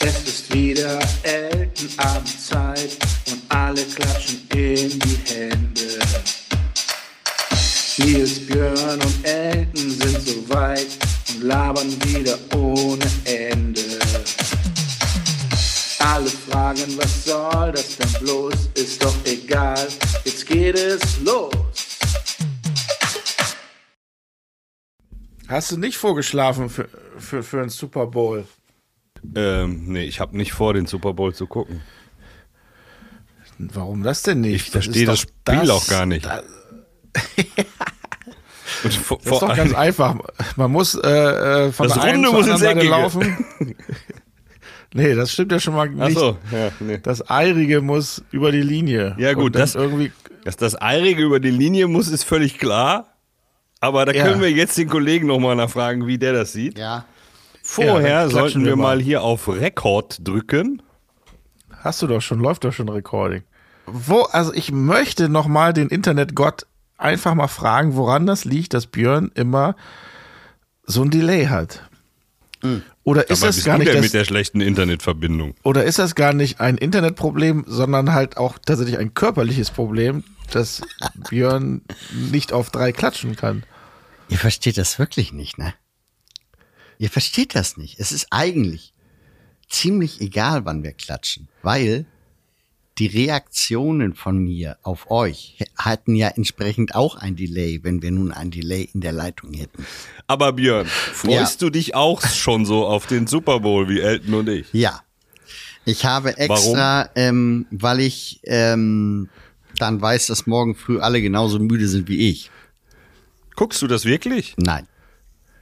Es ist wieder Eltenabendzeit und alle klatschen in die Hände. Nils, Björn und Elton sind so weit und labern wieder ohne Ende. Alle fragen, was soll das denn bloß? Ist doch egal, jetzt geht es los. Hast du nicht vorgeschlafen für, für, für einen Super Bowl? Ähm, nee, ich habe nicht vor, den Super Bowl zu gucken. Warum das denn nicht? Ich verstehe das, ist Spiel doch auch gar nicht. Das, Und vor, das ist doch ganz einfach. Man muss äh, äh, von Das der einen Runde zur muss ins Eckige. laufen. nee, das stimmt ja schon mal Ach nicht. so, ja, nee. Das Eirige muss über die Linie. Ja, gut, das- irgendwie. Dass das Eirige über die Linie muss, ist völlig klar. Aber da Ja. können wir jetzt den Kollegen nochmal nachfragen, wie der das sieht. Ja. Vorher Ja, sollten wir wir mal hier auf Rekord drücken. Hast du doch schon, läuft doch schon Recording. Wo, also ich möchte noch mal den Internetgott einfach mal fragen, woran das liegt, dass Björn immer so ein Delay hat. Oder ist Aber das bist gar du nicht das, mit der schlechten Internetverbindung? oder ist das gar nicht ein Internetproblem, sondern halt auch tatsächlich ein körperliches Problem, dass Björn nicht auf drei klatschen kann? Ihr versteht das wirklich nicht, ne? Ihr versteht das nicht. Es ist eigentlich ziemlich egal, wann wir klatschen, weil die Reaktionen von mir auf euch hatten ja entsprechend auch ein Delay, wenn wir nun ein Delay in der Leitung hätten. Aber Björn, freust du dich auch schon so auf den Super Bowl wie Elton und ich? Ja. Ich habe extra, ähm, weil ich ähm, dann weiß, dass morgen früh alle genauso müde sind wie ich. Guckst du das wirklich? Nein.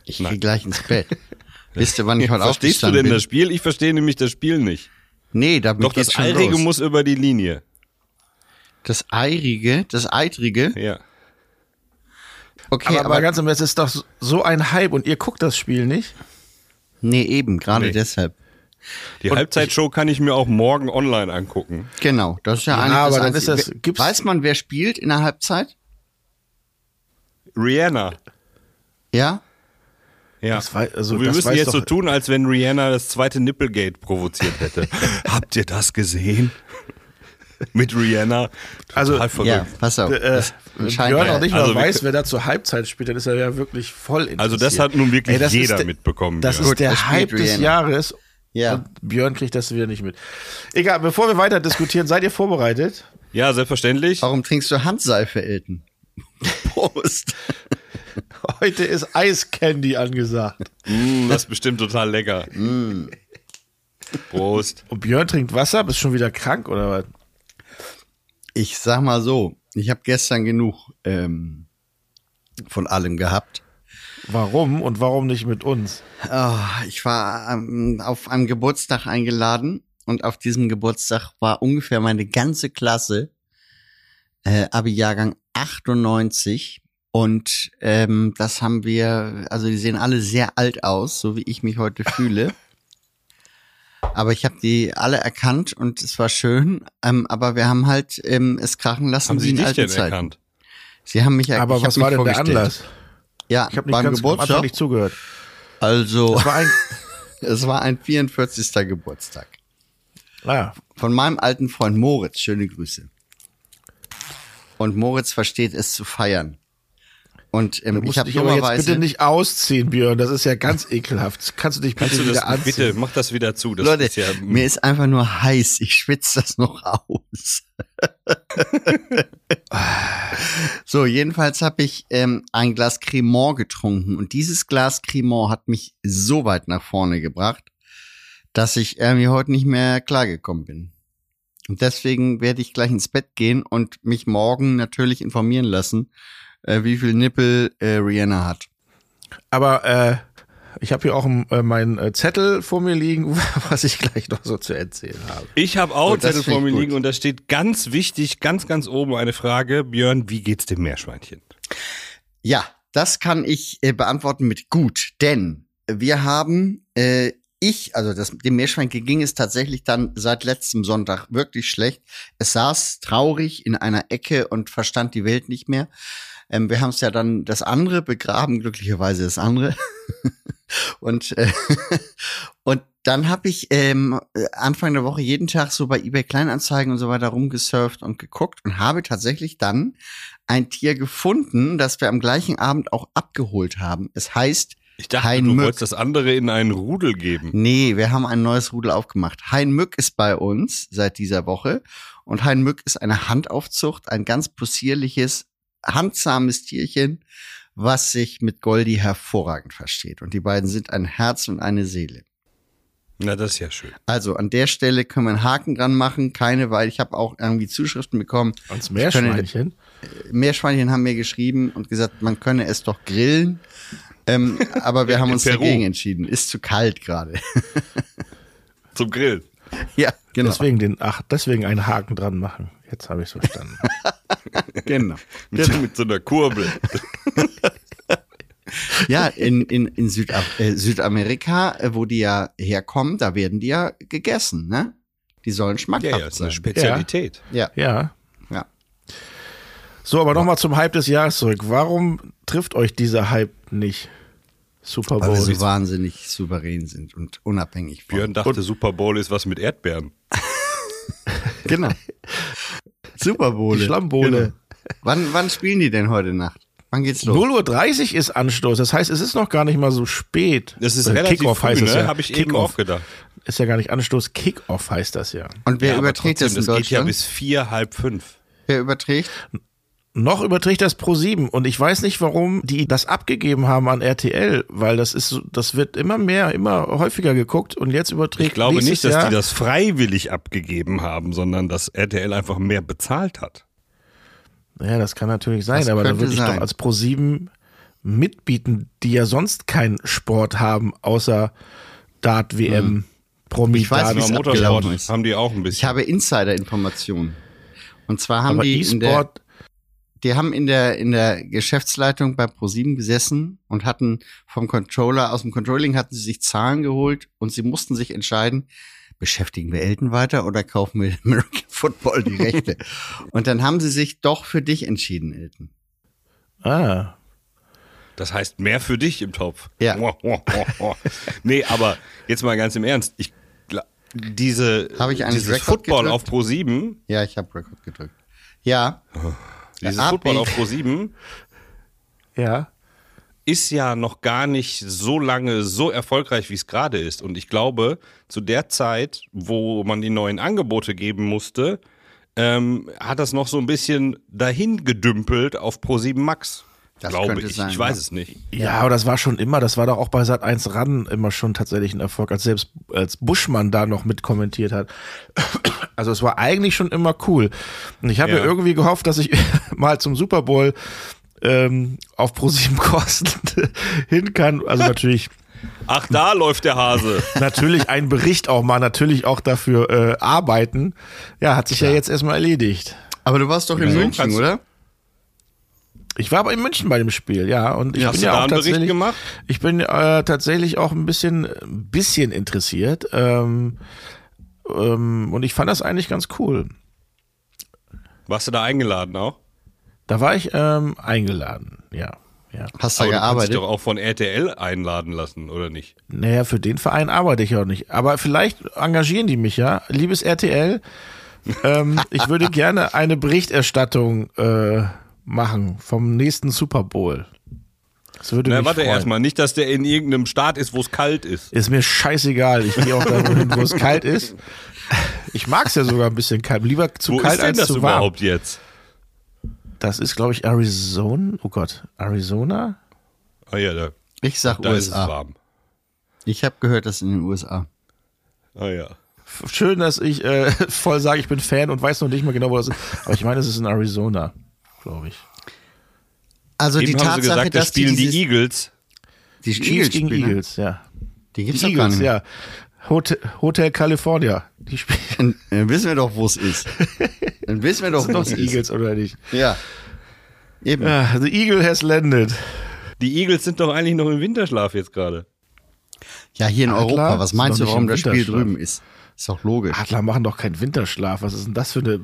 Ich gehe gleich ins Bett. Wisst ihr, wann ich heute Verstehst du denn bin? das Spiel? Ich verstehe nämlich das Spiel nicht. Nee, da Doch geht's das schon Eirige los. muss über die Linie. Das Eirige, das Eitrige. Ja. Okay, aber, aber, aber ganz im Ernst, es ist doch so ein Hype und ihr guckt das Spiel nicht? nee, eben, gerade Nee. deshalb. Die Halbzeitshow kann ich mir auch morgen online angucken. Genau, das ist ja, Ja, eigentlich aber das dann ist das- gibt's- Weiß man, wer spielt in der Halbzeit? Rihanna. Ja? Ja. Das wei- also wir das müssen jetzt doch- so tun, als wenn Rihanna das zweite Nipplegate provoziert hätte. Habt ihr das gesehen? Mit Rihanna. Also. Ja, pass auf. Äh, scheint Björn auch nicht mal Also weiß, wer da zur Halbzeit spielt, dann ist er ja wirklich voll interessiert. Also das hat nun wirklich Ey, jeder der- mitbekommen. Das ja. ist der er Hype des Rihanna. Jahres. Ja. Und Björn kriegt das wieder nicht mit. Egal, bevor wir weiter diskutieren, seid ihr vorbereitet? ja, selbstverständlich. Warum trinkst du Handseife, Elton? Prost. Heute ist Eiscandy angesagt. Mm, das ist bestimmt total lecker. Prost. Und Björn trinkt Wasser, bist schon wieder krank oder was? Ich sag mal so, ich habe gestern genug ähm, von allem gehabt. Warum und warum nicht mit uns? Oh, ich war ähm, auf einem Geburtstag eingeladen und auf diesem Geburtstag war ungefähr meine ganze Klasse, äh, Abi-Jahrgang 98. Und ähm, das haben wir, also die sehen alle sehr alt aus, so wie ich mich heute fühle. Aber ich habe die alle erkannt und es war schön. Ähm, aber wir haben halt ähm, es krachen lassen Haben Sie in dich alten denn Zeiten. erkannt? Sie haben mich Aber ich hab was war mich denn der. Anlass? Ja, Ich habe nicht beim ganz Geburtstag. nicht zugehört. Also, Das war ein, es war ein 44. Geburtstag. ah, Von meinem alten Freund Moritz, schöne Grüße. Und Moritz versteht es zu feiern. Und ähm, ich habe dummerweise. bitte nicht ausziehen, Björn. Das ist ja ganz ekelhaft. Kannst du dich bitte Kannst du das wieder anziehen? bitte, mach das wieder zu. Das Leute, ist ja, mir ist einfach nur heiß. Ich schwitze das noch aus. so, jedenfalls habe ich ähm, ein Glas Cremant getrunken. Und dieses Glas Cremant hat mich so weit nach vorne gebracht, dass ich irgendwie heute nicht mehr klargekommen bin. Und deswegen werde ich gleich ins Bett gehen und mich morgen natürlich informieren lassen, äh, wie viel Nippel äh, Rihanna hat. Aber äh, ich habe hier auch äh, meinen äh, Zettel vor mir liegen, was ich gleich noch so zu erzählen habe. ich habe auch das Zettel vor mir gut. liegen und da steht ganz wichtig, ganz, ganz oben eine Frage. Björn, wie geht's dem Meerschweinchen? Ja, das kann ich äh, beantworten mit gut, denn wir haben, äh, ich, also das, dem Meerschweinchen ging es tatsächlich dann seit letztem Sonntag wirklich schlecht. Es saß traurig in einer Ecke und verstand die Welt nicht mehr. Ähm, wir haben es ja dann das andere begraben, glücklicherweise das andere. und, äh, Und dann habe ich ähm, Anfang der Woche jeden Tag so bei eBay Kleinanzeigen und so weiter rumgesurft und geguckt und habe tatsächlich dann ein Tier gefunden, das wir am gleichen Abend auch abgeholt haben. Es heißt Ich dachte, Hein du Mück. wolltest das andere in einen Rudel geben. Nee, wir haben ein neues Rudel aufgemacht. Hein Mück ist bei uns seit dieser Woche. Und Hein Mück ist eine Handaufzucht, ein ganz possierliches, handsames Tierchen, was sich mit Goldi hervorragend versteht. Und die beiden sind ein Herz und eine Seele. Na, das ist ja schön. Also an der Stelle können wir einen Haken dran machen. Keine, weil ich habe auch irgendwie Zuschriften bekommen. Ans Ich könnte- Meerschweinchen. Meerschweinchen haben mir geschrieben und gesagt, man könne es doch grillen. Ähm, aber wir haben uns Peru. dagegen entschieden. Ist zu kalt gerade. Zum Grillen. ja, genau. Deswegen den, ach, deswegen einen Haken dran machen. Jetzt habe ich es verstanden. genau. Mit, mit so einer Kurbel. Ja, in, in, in Süda äh, Südamerika, äh, wo die ja herkommen, da werden die ja gegessen, ne? Die sollen Ja, schmackhaft ja, ist eine sein. Spezialität. Ja, Ja. ja. So, aber nochmal zum Hype des Jahres zurück. Warum trifft euch dieser Hype nicht? Super Weil Bowl. so wahnsinnig souverän sind und unabhängig von. Björn dachte, Super Bowl ist was mit Erdbeeren. Genau. Super Bowl. Die Schlammbohle. Wann, wann spielen die denn heute Nacht? Wann geht's los? 0.30 Uhr ist Anstoß. Das heißt, es ist noch gar nicht mal so spät. Das ist Äh, relativ Kickoff früh, heißt es ne? ja. Habe ich eben Kickoff. auch gedacht. Ist ja gar nicht Anstoß. Kickoff heißt das ja. Und wer Ja, überträgt das trotzdem, in das geht ja bis vier, halb fünf. wer überträgt? Noch überträgt das Pro 7 und ich weiß nicht, warum die das abgegeben haben an RTL, weil das ist, so- das wird immer mehr, immer häufiger geguckt und jetzt überträgt Ich glaube nicht, dass Jahr, die das freiwillig abgegeben haben, sondern dass RTL einfach mehr bezahlt hat. Ja, das kann natürlich sein, Das aber da könnte würde ich sein. doch als Pro 7 mitbieten, die ja sonst keinen Sport haben, außer Dart WM, Promi Hm. Ich weiß, Dart. wie es abgelaufen ist. haben die auch ein Ich bisschen. habe Insider-Informationen. Und zwar haben aber die in der, E-Sport, die haben in der, in der Geschäftsleitung bei ProSieben gesessen und hatten vom Controller, aus dem Controlling hatten sie sich Zahlen geholt und sie mussten sich entscheiden, beschäftigen wir Elton weiter oder kaufen wir American Football die Rechte? und dann haben sie sich doch für dich entschieden, Elton. ah, Das heißt mehr für dich im Topf. Ja. nee, aber jetzt mal ganz im Ernst. Ich, diese, Habe ich eigentlich dieses Football gedrückt? auf Pro 7, Ja, ich habe Rekord gedrückt. Ja, dieses hab Football auf Pro 7 ja. ist ja noch gar nicht so lange so erfolgreich, wie es gerade ist. Und ich glaube, zu der Zeit, wo man die neuen Angebote geben musste, ähm, hat das noch so ein bisschen dahin gedümpelt auf Pro 7 Max. Das glaube könnte ich. sein, ich weiß ja. es nicht. Ja, aber das war schon immer, das war doch auch bei Sat 1 ran immer schon tatsächlich ein Erfolg, als selbst als Buschmann da noch mit kommentiert hat. Also es war eigentlich schon immer cool. Und ich habe Ja. ja. irgendwie gehofft, dass ich mal zum Super Bowl ähm, auf ProSieben Kosten hin kann. Also natürlich, Ach, da läuft der Hase. natürlich ein Bericht auch mal, natürlich auch dafür äh, arbeiten. Ja, hat sich ja, jetzt erstmal erledigt. aber du warst doch in Ja, München, oder? Ich war aber in München bei dem Spiel, ja. Und ich Hast bin du ja da auch einen Bericht tatsächlich gemacht? Ich bin äh, tatsächlich auch ein bisschen, ein bisschen interessiert. Ähm, ähm, und ich fand das eigentlich ganz cool. Warst du da eingeladen auch? Da war ich ähm, eingeladen, ja. ja. Hast du Aber du kannst gearbeitet? dich doch auch von RTL einladen lassen, oder nicht? Naja, für den Verein arbeite ich auch nicht. Aber vielleicht engagieren die mich ja. Liebes RTL, ähm, ich würde gerne eine Berichterstattung äh, machen vom nächsten Super Bowl. Das würde Na, mich warte freuen. erstmal, nicht, dass der in irgendeinem Staat ist, wo es kalt ist. Ist mir scheißegal. Ich gehe auch da hin, wo es kalt ist. Ich mag es ja sogar ein bisschen kalt. Lieber zu wo kalt ist denn als das zu warm. überhaupt jetzt? Das ist, glaube ich, Arizona. Oh Gott, Arizona? Ah ja, da, Ich sag da ist es USA. warm. Ich habe gehört, dass in den USA. Ah ja. Schön, dass ich äh, voll sage, ich bin Fan und weiß noch nicht mal genau, wo das ist. Aber ich meine, es ist in Arizona, glaube ich. Also Eben die haben Tatsache, sie gesagt, da dass spielen die, die Eagles. die Eagles gegen spielen? Eagles, ja. Die gibt's Die doch gar Eagles, nicht. ja. Hotel, Hotel California. Die spielen Dann, wissen wir doch, wo es ist. Dann wissen wir doch, sind wo doch es die ist. Eagles, oder nicht? Ja. Eben. Ja, the Eagle has landed. Die Eagles sind doch eigentlich noch im Winterschlaf jetzt gerade. Ja, hier in Ah, Europa. Was meinst du, warum das Spiel drüben ist? Ist doch logisch. Adler machen doch keinen Winterschlaf. Was ist denn das für eine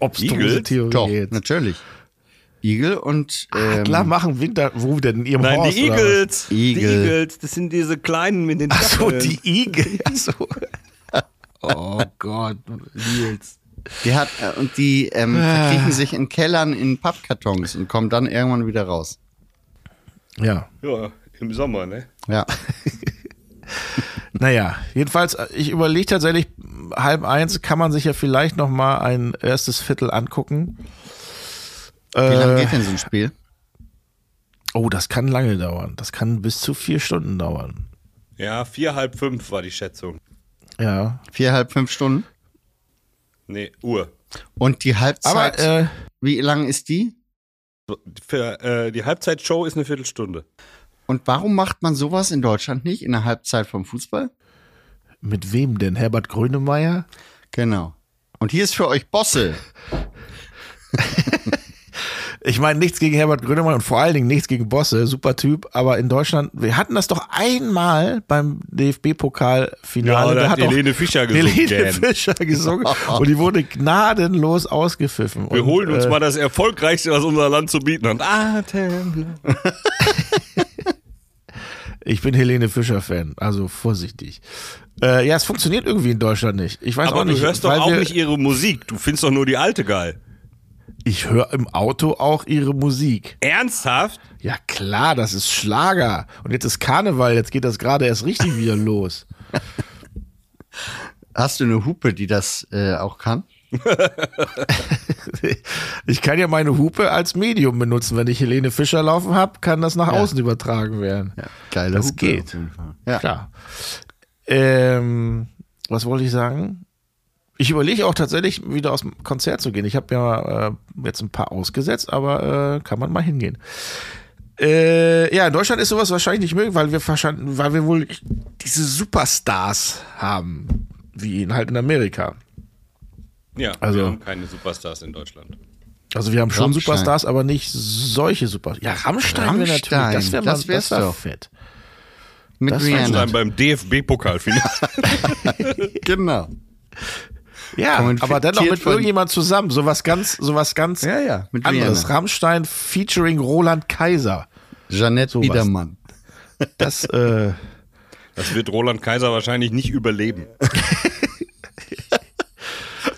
obstruse Eagles? Theorie Doch, jetzt? natürlich. Igel und ähm, Adler machen Winter, wo denn in ihrem Nein, Horst, die? Eagles. Igel. Die Eagles, das sind diese kleinen mit den Ach so, die Igel. Ach so. Oh Gott, Nils. die hat äh, und die ähm, Ah. verkriechen sich in Kellern in Pappkartons und kommen dann irgendwann wieder raus. Ja, Ja, im Sommer, ne? Ja. naja, jedenfalls, äh, ich überlege tatsächlich, halb eins kann man sich ja vielleicht noch mal ein erstes Viertel angucken. Wie lange Äh, geht denn so ein Spiel? oh, das kann lange dauern. Das kann bis zu vier Stunden dauern. Ja, vier, halb fünf war die Schätzung. Ja, Viereinhalb, fünf Stunden? Nee, Uhr. Und die Halbzeit, aber äh, wie lang ist die? Für, äh, die Halbzeitshow ist eine Viertelstunde. Und warum macht man sowas in Deutschland nicht in der Halbzeit vom Fußball? mit wem denn? Herbert Grönemeyer? Genau. Und hier ist für euch Bosse. Ich meine, nichts gegen Herbert Grönemeyer und vor allen Dingen nichts gegen Bosse, super Typ, aber in Deutschland, wir hatten das doch einmal beim DFB-Pokalfinale. da da hat Helene Fischer gesungen, Helene. Fischer gesungen und die wurde gnadenlos ausgepfiffen. Wir und, holen uns äh, mal das Erfolgreichste, was unser Land zu bieten hat. Atem. Ich bin Helene Fischer-Fan, also vorsichtig. Äh, ja, es funktioniert irgendwie in Deutschland nicht. Ich weiß Aber auch nicht. du hörst doch auch nicht ihre Musik. Du findest doch nur die alte geil. Ich höre im Auto auch ihre Musik. Ernsthaft? Ja klar, das ist Schlager. Und jetzt ist Karneval, jetzt geht das gerade erst richtig wieder los. Hast du eine Hupe, die das äh, auch kann? Ich kann ja meine Hupe als Medium benutzen. Wenn ich Helene Fischer laufen habe, kann das nach Ja. außen übertragen werden. Ja, geile Das Hupe. geht. Ja. Klar. Ähm, was wollte ich sagen? Ich überlege auch tatsächlich wieder aus dem Konzert zu gehen. Ich habe ja äh, jetzt ein paar ausgesetzt, aber äh, kann man mal hingehen. Äh, ja, in Deutschland ist sowas wahrscheinlich nicht möglich, weil wir wahrscheinlich, weil wir wohl diese Superstars haben, wie in halt in Amerika. Ja, Also- wir haben keine Superstars in Deutschland. Also wir haben schon Rammstein. Superstars, aber nicht solche Superstars. Ja, Rammstein, wäre natürlich, Rammstein, das wäre das das wär's wär doch. fett. Mit Das Rihanna. Dann beim DFB-Pokalfinale. Genau. Ja, aber dann noch mit irgendjemand zusammen, sowas ganz, sowas ganz Ja, ja, mit anderes. Rihanna. Rammstein featuring Roland Kaiser. Jeanette Sowas. Biedermann. Das, äh, Das wird Roland Kaiser wahrscheinlich nicht überleben.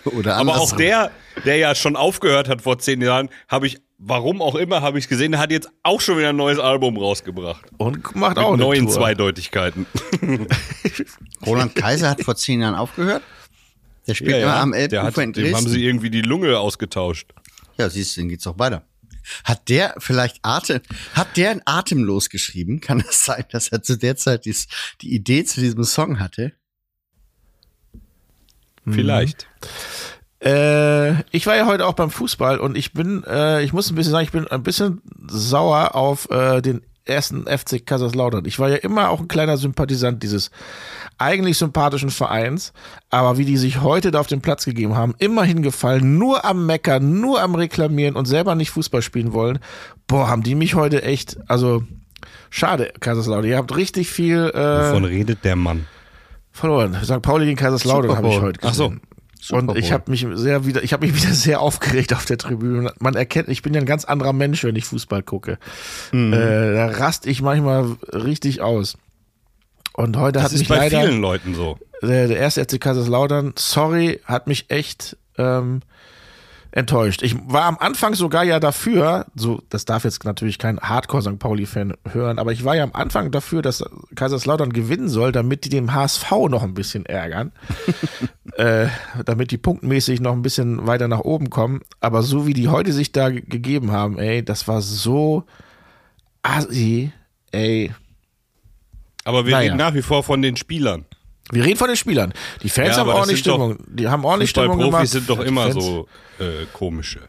Oder Aber auch der, der ja schon aufgehört hat vor zehn Jahren, habe ich, warum auch immer, habe ich gesehen, der hat jetzt auch schon wieder ein neues Album rausgebracht. und macht Mit auch eine neuen Tour. Zweideutigkeiten. Roland Kaiser hat vor zehn Jahren aufgehört. Der spielt immer am der Elbufer hat, in dem haben Dresden. sie irgendwie die Lunge ausgetauscht. Ja, siehst du, dann geht's auch weiter. Hat der vielleicht Atem, hat der ein Atemlos geschrieben? Kann es sein, dass er zu der Zeit dies, die Idee zu diesem Song hatte? Vielleicht. Äh, ich war ja heute auch beim Fußball und ich bin, äh, ich muss ein bisschen sagen, ich bin ein bisschen sauer auf äh, den ersten FC Kaiserslautern. Ich war ja immer auch ein kleiner Sympathisant dieses eigentlich sympathischen Vereins, aber wie die sich heute da auf den Platz gegeben haben, immer hingefallen, nur am Meckern, nur am Reklamieren und selber nicht Fußball spielen wollen. Boah, haben die mich heute echt, also schade, Kaiserslautern. Ihr habt richtig viel Wovon äh, redet der Mann? verloren. St. Pauli gegen Kaiserslautern habe ich heute Ach so. Super Und ich habe mich sehr wieder, ich habe mich wieder sehr aufgeregt auf der Tribüne. Man erkennt, ich bin ja ein ganz anderer Mensch, wenn ich Fußball gucke. Mhm. Äh, da rast ich manchmal richtig aus. Und heute Das hat ist mich bei leider vielen Leuten so. der, der erste FC Kaiserslautern, sorry, hat mich echt ähm, enttäuscht. Ich war am Anfang sogar ja dafür, so das darf jetzt natürlich kein Hardcore St. Pauli-Fan hören, aber ich war ja am Anfang dafür, dass Kaiserslautern gewinnen soll, damit die dem HSV noch ein bisschen ärgern, äh, damit die punktmäßig noch ein bisschen weiter nach oben kommen. Aber so wie die heute sich da ge- gegeben haben, ey, das war so assi, ey. Aber wir Naja. reden nach wie vor von den Spielern. Wir reden von den Spielern. Die Fans Ja, haben aber ordentlich sind doch- Stimmung. Die haben ordentlich Stimmung gemacht. Fußballprofis sind doch Die immer Fans- so äh, komische.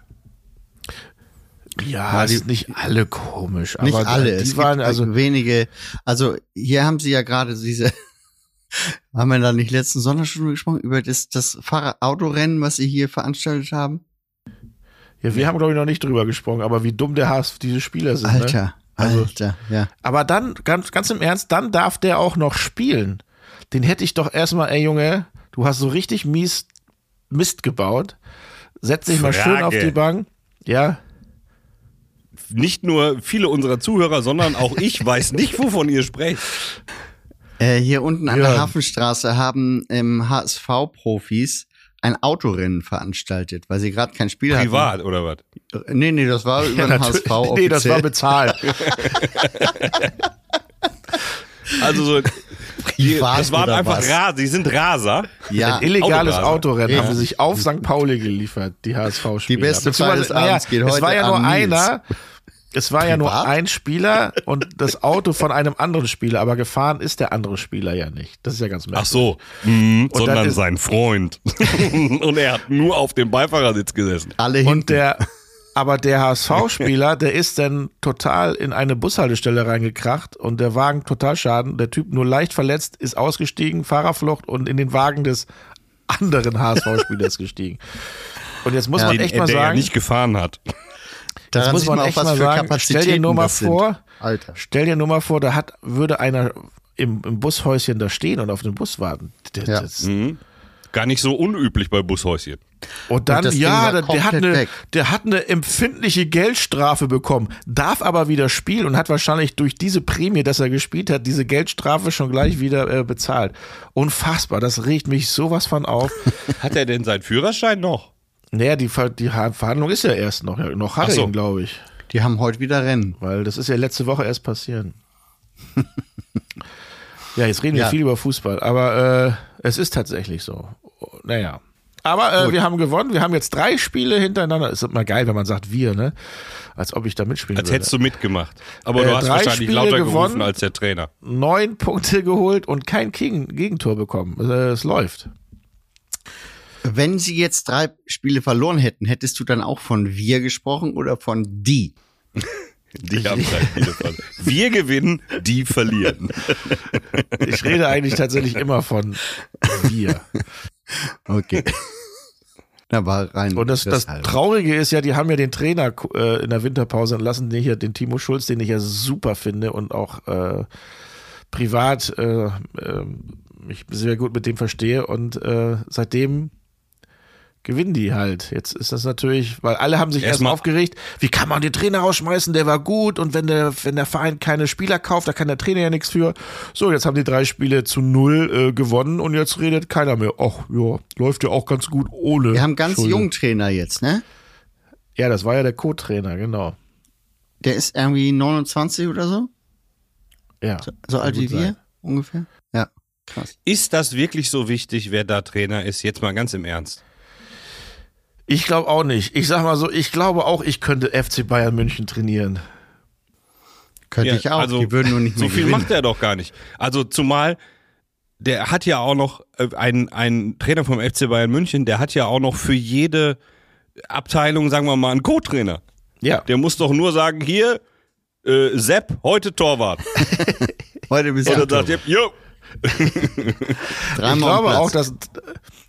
Ja, es sind nicht alle komisch, Nicht aber alle. die es waren gibt also wenige. Also hier haben sie ja gerade diese. haben wir da nicht letzten Sonntag schon drüber gesprochen über das, das Fahrrad-Autorennen, was sie hier veranstaltet haben? ja, wir haben glaube ich noch nicht drüber gesprochen, aber wie dumm der Hass diese Spieler sind. Ne? Alter, Also- Alter, ja. Aber dann ganz ganz im Ernst, dann darf der auch noch spielen. Den hätte ich doch erstmal, ey Junge, du hast so richtig mies Mist gebaut. Setz dich mal schön auf die Bank. Ja. nicht nur viele unserer Zuhörer, sondern auch ich weiß nicht, wovon ihr sprecht. Äh, hier unten an Ja. der Hafenstraße haben ähm, HSV-Profis ein Autorennen veranstaltet, weil sie gerade kein Spiel Privat oder was? hatten. Nee, nee, das war über den natürlich. HSV nee, das war offiziell. bezahlt. Also so, Privat das waren einfach was? Raser, die sind Raser. Ja, Ein illegales. Autorennen Ja. haben sie sich auf St. Pauli geliefert, die HSV-Spieler. Die beste Feier des Abends geht Es heute war ja nur einer, es war ja nur Privat? ein Spieler und das Auto von einem anderen Spieler, aber gefahren ist der andere Spieler ja nicht. Das ist ja ganz merkwürdig. Ach so, mhm, sondern sein Freund. Und er hat nur auf dem Beifahrersitz gesessen. alle hinten. Und der, aber der HSV-Spieler, der ist dann total in eine Bushaltestelle reingekracht und der Wagen total schaden. Der Typ nur leicht verletzt, ist ausgestiegen, Fahrerflucht und in den Wagen des anderen HSV-Spielers gestiegen. Und jetzt muss Ja, man Den, echt mal der sagen, nicht gefahren hat. das Daran muss man man auch, echt was mal sagen. Stell dir nur mal das vor, Alter. stell dir nur mal vor, da hat, würde einer im, im Bushäuschen da stehen und auf den Bus warten. Der, Ja. das, Mhm. Gar nicht so unüblich bei Bushäuschen. Und dann, Und ja, der, der, hat eine, der hat eine empfindliche Geldstrafe bekommen, darf aber wieder spielen und hat wahrscheinlich durch diese Prämie, dass er gespielt hat, diese Geldstrafe schon gleich wieder äh, bezahlt. Unfassbar, das regt mich sowas von auf. Hat er denn seinen Führerschein noch? naja, die, Ver die Ha- Verhandlung ist ja erst noch, ja, noch hat er so. ihn, glaube ich. Die haben heute wieder Rennen. Weil das ist ja letzte Woche erst passiert. ja, jetzt reden wir Ja. viel über Fußball, aber äh, es ist tatsächlich so. Naja. Aber äh, wir haben gewonnen. Wir haben jetzt drei Spiele hintereinander. Ist immer geil, wenn man sagt wir, ne? Als ob ich da mitspielen Als würde. hättest du mitgemacht. Aber Äh, du hast drei wahrscheinlich Spiele lauter gewonnen. gerufen als der Trainer. Neun Punkte geholt und kein Gegen Gegentor bekommen. Äh, es läuft. Wenn sie jetzt drei Spiele verloren hätten, hättest du dann auch von wir gesprochen oder von die? Die haben drei Spiele verloren. Wir gewinnen, die verlieren. Ich rede eigentlich tatsächlich immer von wir. Okay. Da war rein. Und das, das. Traurige ist ja, die haben ja den Trainer äh, in der Winterpause entlassen, den hier, den Timo Schulz, den ich ja super finde und auch äh, privat äh, äh, mich sehr gut mit dem verstehe. Und äh, seitdem gewinnen die halt. Jetzt ist das natürlich, weil alle haben sich erst Erstmal- aufgeregt, wie kann man den Trainer rausschmeißen, der war gut und wenn der, wenn der Verein keine Spieler kauft, da kann der Trainer ja nichts für. So, jetzt haben die drei Spiele zu null äh, gewonnen und jetzt redet keiner mehr. Ach ja, läuft ja auch ganz gut ohne. Wir haben ganz jungen Trainer jetzt, ne? Ja, das war ja der Co-Trainer, genau. Der ist irgendwie 29 oder so? Ja. So kann alt wie wir ungefähr? Ja, krass. Ist das wirklich so wichtig, wer da Trainer ist? Jetzt mal ganz im Ernst. Ich glaube auch nicht. Ich sag mal so, ich glaube auch, ich könnte FC Bayern München trainieren. Könnte Ja, ich auch. also, die würden nur nicht So viel gewinnen. macht er doch gar nicht. Also zumal der hat ja auch noch äh, ein ein Trainer vom FC Bayern München, der hat ja auch noch für jede Abteilung, sagen wir mal, einen Co-Trainer. Ja. Der muss doch nur sagen, hier äh, Sepp, heute Torwart. Heute bist Und du dann sagt er, jo, ich glaube auch, dass,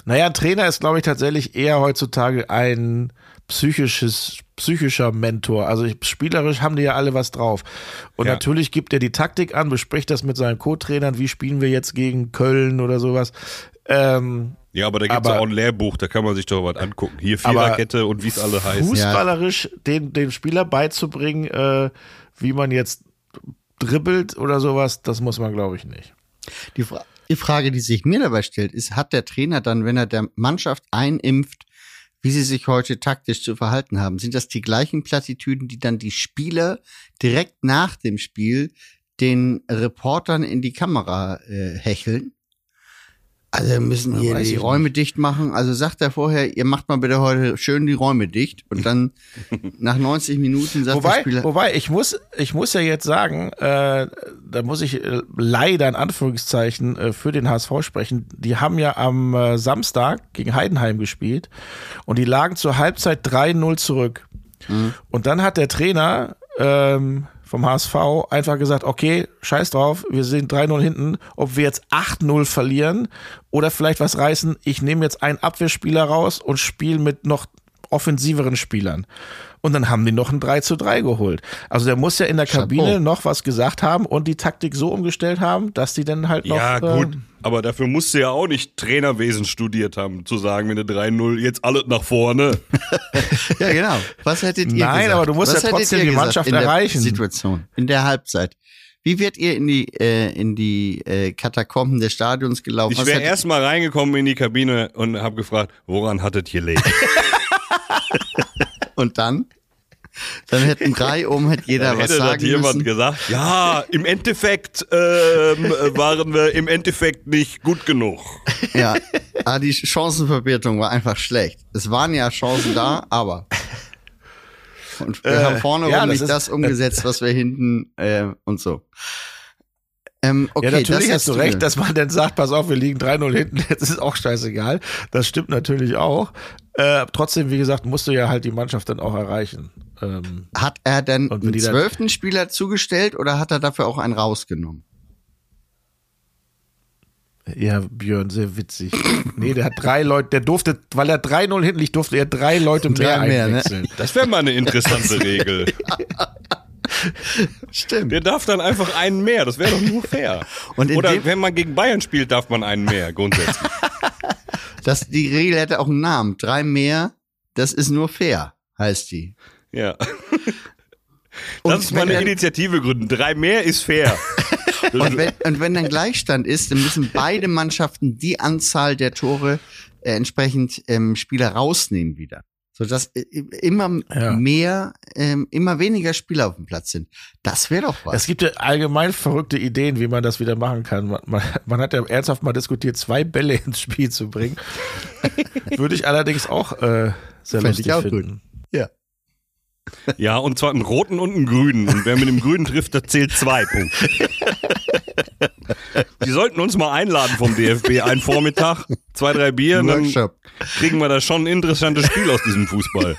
naja, ein Trainer ist, glaube ich, tatsächlich eher heutzutage ein psychisches, psychischer Mentor. Also ich, spielerisch haben die ja alle was drauf. Und Ja. natürlich gibt er die Taktik an, bespricht das mit seinen Co-Trainern, wie spielen wir jetzt gegen Köln oder sowas. Ähm, Ja, aber da Aber- ja auch ein Lehrbuch, da kann man sich doch was angucken. Hier Viererkette und wie es alle heißt. fußballerisch den, den Spieler beizubringen, äh, wie man jetzt dribbelt oder sowas, das muss man, glaube ich, nicht. Die, Fra die Frage, die sich mir dabei stellt, ist, hat der Trainer dann, wenn er der Mannschaft einimpft, wie sie sich heute taktisch zu verhalten haben, sind das die gleichen Plattitüden, die dann die Spieler direkt nach dem Spiel den Reportern in die Kamera äh, hecheln? Also müssen hier die Räume dicht machen. Also sagt er vorher, ihr macht mal bitte heute schön die Räume dicht. Und dann nach 90 Minuten sagt der Wobei, Spieler, wobei ich muss, ich muss ja jetzt sagen, äh, da muss ich äh, leider in Anführungszeichen äh, für den HSV sprechen. Die haben ja am äh, Samstag gegen Heidenheim gespielt und die lagen zur Halbzeit 3-0 zurück. Und dann hat der Trainer ähm, vom HSV einfach gesagt, okay, scheiß drauf, wir sind 3-0 hinten, ob wir jetzt 8-0 verlieren oder vielleicht was reißen, ich nehme jetzt einen Abwehrspieler raus und spiele mit noch offensiveren Spielern. Und dann haben die noch ein 3 zu 3 geholt. Also der muss ja in der Kabine Chapeau. noch was gesagt haben und die Taktik so umgestellt haben, dass die dann halt noch. Ja, gut. äh, Aber dafür musst du ja auch nicht Trainerwesen studiert haben, zu sagen, wenn du 3-0, jetzt alles nach vorne. Ja, genau. Was hättet ihr Nein, gesagt? aber du musst Was ja trotzdem ihr die gesagt Mannschaft in der erreichen. Situation, in der Halbzeit. Wie wärt ihr in die, äh, in die äh, Katakomben des Stadions gelaufen? Ich wäre hättet- erst mal reingekommen in die Kabine und habe gefragt, woran hattet hier gelegen? Und dann? Dann hätten drei oben, hätte jeder Dann was hätte sagen jemand müssen. gesagt, ja, im Endeffekt ähm, äh, waren wir im Endeffekt nicht gut genug. Ja, aber die Chancenverwertung war einfach schlecht. Es waren ja Chancen da, aber. Und wir Äh, haben vorne ja, das nicht ist- das umgesetzt, was wir hinten äh, und so. Ähm, okay, ja, natürlich das hast du recht, dass man dann sagt, pass auf, wir liegen 3-0 hinten, jetzt ist auch scheißegal. Das stimmt natürlich auch. Äh, trotzdem, wie gesagt, musst du ja halt die Mannschaft dann auch erreichen. Ähm, Hat er denn einen dann- zwölften Spieler zugestellt oder hat er dafür auch einen rausgenommen? ja, Björn, sehr witzig. nee, der hat drei Leute, der durfte, weil er 3-0 hinten liegt, durfte er drei Leute mehr Drei mehr, ne? einwechseln. Das wäre mal eine interessante Regel. Stimmt. Der darf dann einfach einen mehr, das wäre doch nur fair. Und Oder wenn man gegen Bayern spielt, darf man einen mehr, grundsätzlich. Das, die Regel hätte auch einen Namen. Drei mehr, das ist nur fair, heißt die. Ja. Und Das ist mal wenn eine dann- Initiative gründen. Drei mehr ist fair. Und wenn, und wenn dann Gleichstand ist, dann müssen beide Mannschaften die Anzahl der Tore äh, entsprechend ähm, Spieler rausnehmen wieder. Sodass äh, immer Ja. mehr, ähm, immer weniger Spieler auf dem Platz sind. Das wäre doch was. Es gibt ja allgemein verrückte Ideen, wie man das wieder machen kann. Man, man, man hat ja ernsthaft mal diskutiert, zwei Bälle ins Spiel zu bringen. Würde ich allerdings auch äh, sehr Fänd lustig ich auch gut. finden. ja. Ja, und zwar einen roten und einen grünen. Und wer mit dem grünen trifft, der zählt zwei Punkte. Die sollten uns mal einladen vom DFB. Einen Vormittag, zwei, drei Bier, dann kriegen wir da schon ein interessantes Spiel aus diesem Fußball.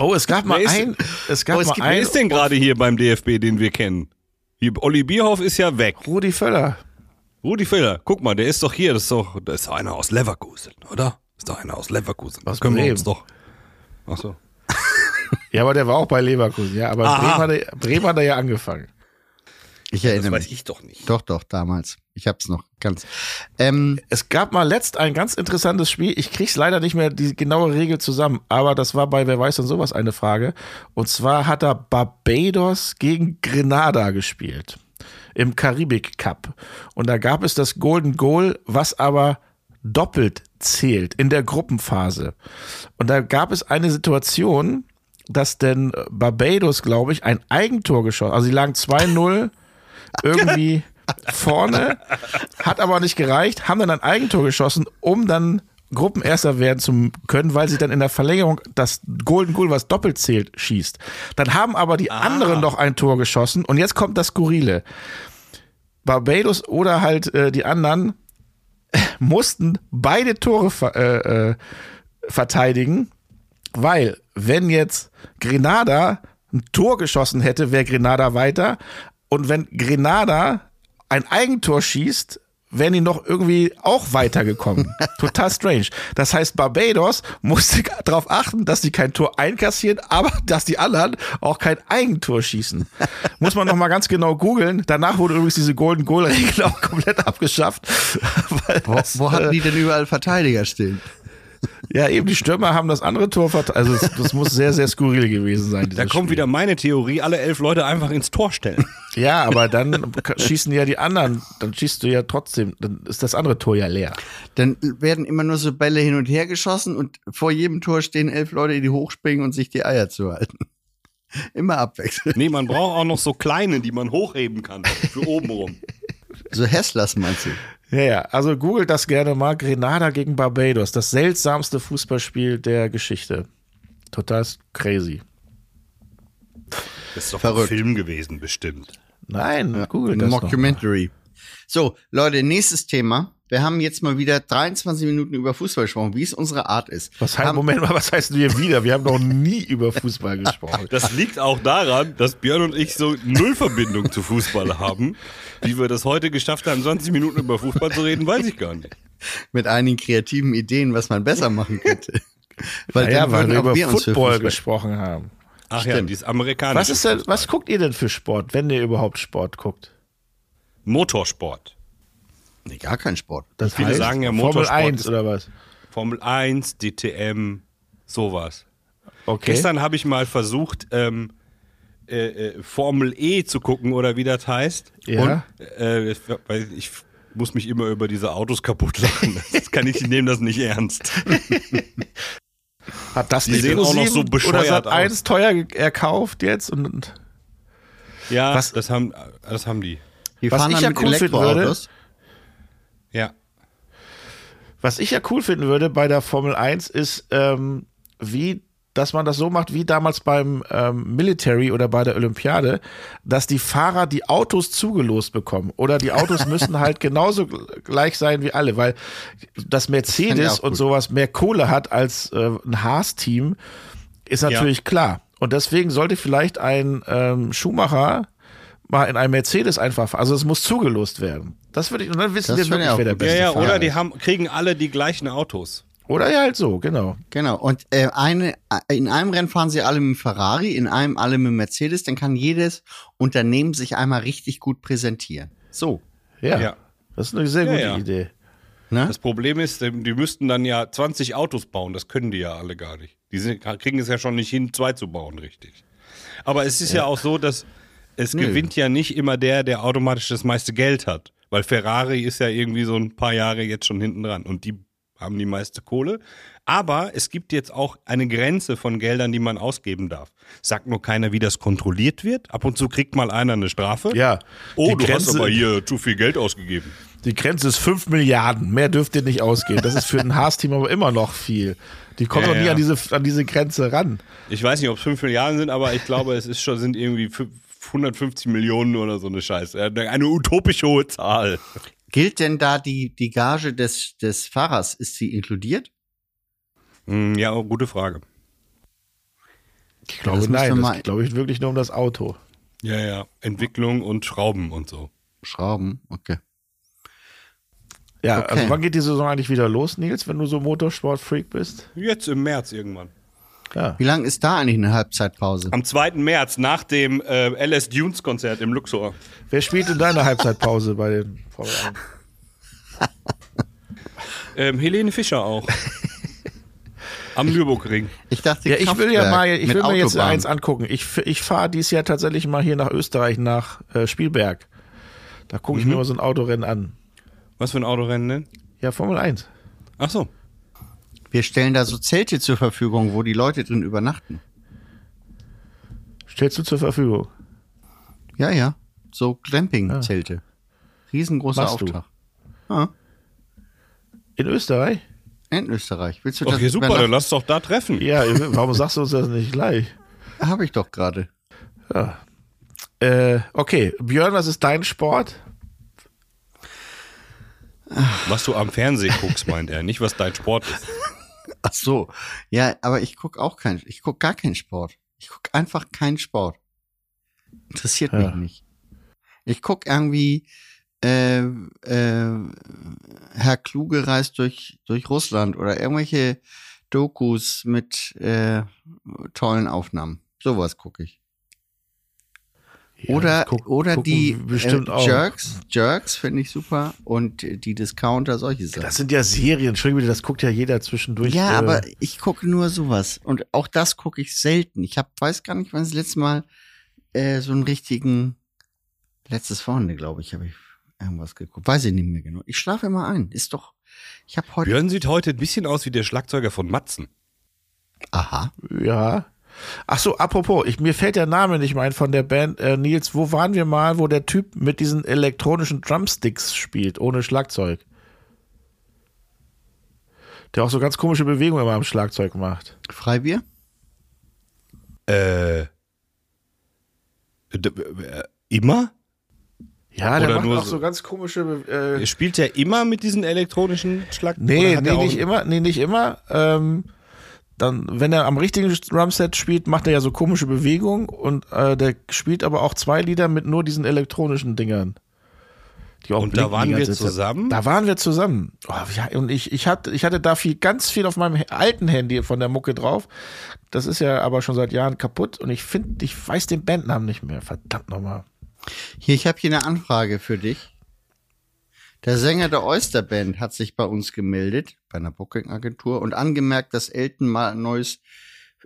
Oh, es gab mal Wer ist- ein, es gab Oh, es mal gibt- Wer ein, ist denn gerade hier beim DFB, den wir kennen? Olli Bierhoff ist ja weg. Rudi Völler. Rudi Völler, guck mal, der ist doch hier. Das ist doch, das ist doch einer aus Leverkusen, oder? Das ist doch einer aus Leverkusen. Das können wir Bremen. uns doch. Ach so. Ja, aber der war auch bei Leverkusen, ja. Aber. Bremen hat, er, Bremen hat er ja angefangen. Ich Das erinnere weiß mich. ich doch nicht. Doch, doch, damals. Ich hab's noch ganz. Ähm, Es gab mal letzt ein ganz interessantes Spiel. Ich krieg's leider nicht mehr die genaue Regel zusammen, aber das war bei Wer weiß denn sowas eine Frage. Und zwar hat er Barbados gegen Grenada gespielt. Im Karibik Cup. Und da gab es das Golden Goal, was aber doppelt zählt in der Gruppenphase. Und da gab es eine Situation, dass denn Barbados, glaube ich, ein Eigentor geschossen. Also sie lagen 2-0 irgendwie vorne, hat aber nicht gereicht, haben dann ein Eigentor geschossen, um dann Gruppenerster werden zu können, weil sie dann in der Verlängerung das Golden Goal, was doppelt zählt, schießt. Dann haben aber die anderen noch ein Tor geschossen und jetzt kommt das Skurrile. Barbados oder halt äh, die anderen mussten beide Tore ver äh, äh, verteidigen, weil wenn jetzt Grenada ein Tor geschossen hätte, wäre Grenada weiter. Und wenn Grenada ein Eigentor schießt, wären die noch irgendwie auch weitergekommen. Total strange. Das heißt, Barbados musste darauf achten, dass sie kein Tor einkassieren, aber dass die anderen auch kein Eigentor schießen. Muss man noch mal ganz genau googeln. Danach wurde übrigens diese Golden Goal Regel auch komplett abgeschafft. Wo, das, wo hatten äh, die denn überall Verteidiger stehen? Ja, eben die Stürmer haben das andere Tor verteidigt. Also das, das muss sehr, sehr skurril gewesen sein. Da kommt Spiel. wieder meine Theorie, alle elf Leute einfach ins Tor stellen. Ja, aber dann schießen ja die anderen, dann schießt du ja trotzdem, dann ist das andere Tor ja leer. Dann werden immer nur so Bälle hin und her geschossen und vor jedem Tor stehen elf Leute, die hochspringen und sich die Eier zuhalten. Immer abwechselnd. Nee, man braucht auch noch so kleine, die man hochheben kann. Für oben rum. So Hesslers meinst du? Ja, ja, also googelt das gerne mal. Grenada gegen Barbados, das seltsamste Fußballspiel der Geschichte. Total crazy. Das ist doch Verrückt. ein Film gewesen, bestimmt. Nein, googelt Ein das doch mal. Mockumentary. So, Leute, nächstes Thema. Wir haben jetzt mal wieder 23 Minuten über Fußball gesprochen, wie es unsere Art ist. Was heißt, Haben- Moment mal, was heißt wir wieder? Wir haben noch nie über Fußball gesprochen. Das liegt auch daran, dass Björn und ich so null Verbindung zu Fußball haben. Wie wir das heute geschafft haben, 20 Minuten über Fußball zu reden, weiß ich gar nicht. Mit einigen kreativen Ideen, was man besser machen könnte. Weil Naja, weil wir auch über Football Fußball- gesprochen haben. Ach ja, Stimmt. dieses amerikanische. Was ist denn, was guckt ihr denn für Sport, wenn ihr überhaupt Sport guckt? Motorsport. Nee, gar kein Sport. Das Viele sagen ja, Formel Motorsport 1 ist- oder was? Formel 1, DTM, sowas. Okay. Gestern habe ich mal versucht, ähm, äh, äh, Formel E zu gucken oder wie das heißt. Ja. Äh, weil ich muss mich immer über diese Autos kaputt lachen. Das kann ich, ich nehme das nicht ernst. Hat das Die nicht sehen auch noch so bescheuert oder aus. 1 teuer erkauft jetzt und, und Ja, Was- das haben, das haben die. Die Was fahren ich dann ja mit cool finden Elektroautos. Ja. Was ich ja cool finden würde bei der Formel 1 ist, ähm, wie, dass man das so macht wie damals beim ähm, Military oder bei der Olympiade, dass die Fahrer die Autos zugelost bekommen. Oder die Autos müssen halt genauso gl- gleich sein wie alle, weil das Mercedes auch und sowas mehr Kohle hat als äh, ein Haas-Team, ist natürlich klar. Und deswegen sollte vielleicht ein ähm, Schumacher mal in einem Mercedes einfach. Also es muss zugelost werden. Das würde ich, und dann wissen Das wir wirklich, auch wer der beste Ja, ja, Fahrer oder die haben, kriegen alle die gleichen Autos. Oder ja, halt so, genau. Genau. Und äh, eine, äh, in einem Rennen fahren sie alle mit Ferrari, in einem alle mit Mercedes. Dann kann jedes Unternehmen sich einmal richtig gut präsentieren. So. Ja. Ja. Das ist eine sehr Ja, gute ja. Idee. Ne? Das Problem ist, die die müssten dann ja 20 Autos bauen. Das können die ja alle gar nicht. Die sind, kriegen es ja schon nicht hin, zwei zu bauen, richtig. Aber es ist ja, auch so, dass es Nö. gewinnt ja nicht immer der, der automatisch das meiste Geld hat. Weil Ferrari ist ja irgendwie so ein paar Jahre jetzt schon hinten dran und die haben die meiste Kohle. Aber es gibt jetzt auch eine Grenze von Geldern, die man ausgeben darf. Sagt nur keiner, wie das kontrolliert wird. Ab und zu kriegt mal einer eine Strafe. Ja. Oh, die du Grenze, hast aber hier zu viel Geld ausgegeben. Die Grenze ist 5 Milliarden. Mehr dürft ihr nicht ausgehen. Das ist für ein Haas-Team aber immer noch viel. Die kommen Ja, doch nie ja. an diese, an diese Grenze ran. Ich weiß nicht, ob es 5 Milliarden sind, aber ich glaube, es ist schon, sind irgendwie fü- 150 Millionen oder so eine Scheiße. Eine utopisch hohe Zahl. Gilt denn da die, die Gage des, des Fahrers? Ist sie inkludiert? Hm, Ja, gute Frage. Ich glaube, das müssen wir nein. mal- Das glaube ich wirklich nur um das Auto. Ja, ja. Entwicklung und Schrauben und so. Schrauben, okay. Ja, Okay. also wann geht die Saison eigentlich wieder los, Nils, wenn du so Motorsport-Freak bist? Jetzt im März irgendwann. Ja. Wie lang ist da eigentlich eine Halbzeitpause? Am 2. März, nach dem äh, LS Dunes Konzert im Luxor. Wer spielt in deiner Halbzeitpause bei den Formel 1? Ähm, Helene Fischer auch. Am Nürburgring. Ich dachte, Ja, ich will ja mal, ich will mir jetzt eins angucken. Ich, ich fahre dieses Jahr tatsächlich mal hier nach Österreich, nach äh, Spielberg. Da gucke ich Mhm. mir mal so ein Autorennen an. Was für ein Autorennen denn? Ja, Formel 1. Ach so. Wir stellen da so Zelte zur Verfügung, wo die Leute drin übernachten. Stellst du zur Verfügung? Ja, ja. So Glamping-Zelte. Riesengroßer Machst du? Auftrag. Ah, In Österreich? in Österreich. Willst du das Okay, super, dann lass doch da treffen. Ja, warum sagst du uns das nicht gleich? Habe ich doch gerade. Ja. Äh, okay, Björn, was ist dein Sport? Was du am Fernsehen guckst, meint er, nicht was dein Sport ist. Ach so. Ja, aber ich guck auch kein, ich guck gar keinen Sport. Ich guck einfach keinen Sport. Interessiert Ja. mich nicht. Ich guck irgendwie, äh, äh, Herr Kluge reist durch, durch Russland oder irgendwelche Dokus mit äh, tollen Aufnahmen. Sowas gucke ich. Ja, Oder, das guck- oder die bestimmt äh, auch. Jerks, Jerks finde ich super und die Discounter, solche Sachen. Das sind ja Serien, Entschuldigung, bitte, das guckt ja jeder zwischendurch. Ja, äh, aber ich gucke nur sowas. Und auch das gucke ich selten. Ich hab, weiß gar nicht, wann das letzte Mal äh, so einen richtigen, letztes Wochenende, glaube ich, habe ich irgendwas geguckt. Weiß ich nicht mehr genau. Ich schlafe immer ein. Ist doch, ich habe heute, Björn sieht heute ein bisschen aus wie der Schlagzeuger von Matzen. aha, Ja. Ach so, apropos, ich, mir fällt der Name nicht mehr ein von der Band. Äh, Nils, wo waren wir mal, wo der Typ mit diesen elektronischen Drumsticks spielt, ohne Schlagzeug? Der auch so ganz komische Bewegungen immer am Schlagzeug macht. Freibier? Äh. äh, Immer? Ja, der Oder macht nur auch so- so ganz komische. Äh, Spielt er immer mit diesen elektronischen Schlag? nee, nee, nicht immer. Nee, nicht immer. Ähm, dann, wenn er am richtigen Drumset spielt, macht er ja so komische Bewegungen und äh, der spielt aber auch zwei Lieder mit nur diesen elektronischen Dingern. Die auch Und da waren wir zusammen? Da waren wir zusammen. Oh, ja, und ich, ich, hatte, ich hatte da viel, ganz viel auf meinem alten Handy von der Mucke drauf. Das ist ja aber schon seit Jahren kaputt und ich finde, ich weiß den Bandnamen nicht mehr. Verdammt nochmal. Hier, ich habe hier eine Anfrage für dich. Der Sänger der Oyster Band hat sich bei uns gemeldet, bei einer Booking-Agentur, und angemerkt, dass Elton mal ein neues,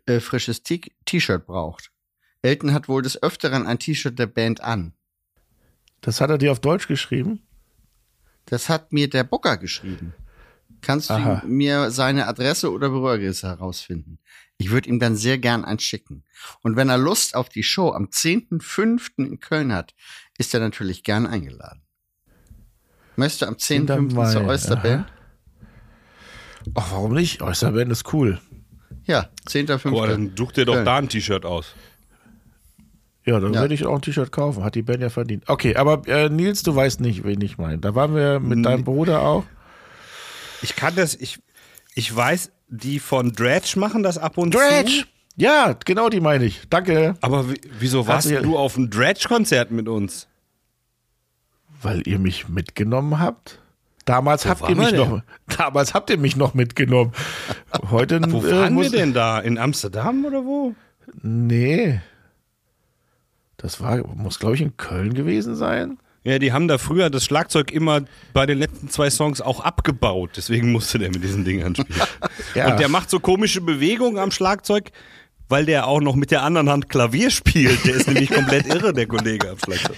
äh, frisches T-Shirt braucht. Elton hat wohl des Öfteren ein T-Shirt der Band an. Das hat er dir auf Deutsch geschrieben? Das hat mir der Booker geschrieben. Kannst du Aha. mir seine Adresse oder Büroadresse herausfinden? Ich würde ihm dann sehr gern eins schicken. Und wenn er Lust auf die Show am 10.05. in Köln hat, ist er natürlich gern eingeladen. Möchtest du am 10.05. Mai, zur Oysterband? Ach, warum nicht? Oysterband ist cool. Ja, 10.05. Boah, dann such dir doch Köln. da ein T-Shirt aus. Ja, dann Ja. werde ich auch ein T-Shirt kaufen. Hat die Band ja verdient. Okay, aber äh, Nils, du weißt nicht, wen ich meine. Da waren wir mit deinem Bruder auch. Ich kann das, ich, ich weiß, die von Dredge machen das ab und Dredge! zu. Ja, genau die meine ich. Danke. Aber wie- wieso warst du ja- du auf einem Dredge-Konzert mit uns? Weil ihr mich mitgenommen habt. Damals habt ihr mich noch, damals habt ihr mich noch mitgenommen. Heute Wo äh, waren wir denn da? In Amsterdam oder wo? Nee. Das war, muss glaube ich in Köln gewesen sein. Ja, die haben da früher das Schlagzeug immer bei den letzten zwei Songs auch abgebaut. Deswegen musste der mit diesen Dingern spielen. Ja. Und der macht so komische Bewegungen am Schlagzeug, weil der auch noch mit der anderen Hand Klavier spielt. Der ist nämlich komplett irre, der Kollege am Schlagzeug.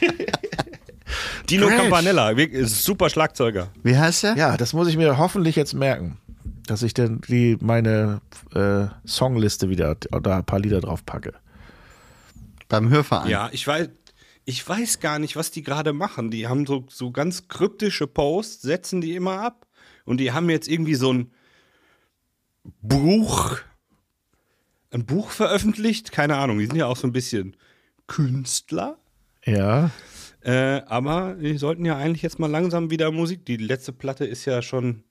Dino Trash. Campanella, super Schlagzeuger. Wie heißt er? Ja, das muss ich mir hoffentlich jetzt merken, dass ich dann die meine äh, Songliste wieder da ein paar Lieder drauf packe. Beim Hörverein. Ja, ich weiß, ich weiß gar nicht, was die gerade machen. Die haben so, so ganz kryptische Posts, setzen die immer ab. Und die haben jetzt irgendwie so ein Buch, ein Buch veröffentlicht. Keine Ahnung, die sind ja auch so ein bisschen Künstler. Ja, Äh, aber die sollten ja eigentlich jetzt mal langsam wieder Musik. Die letzte Platte ist ja schon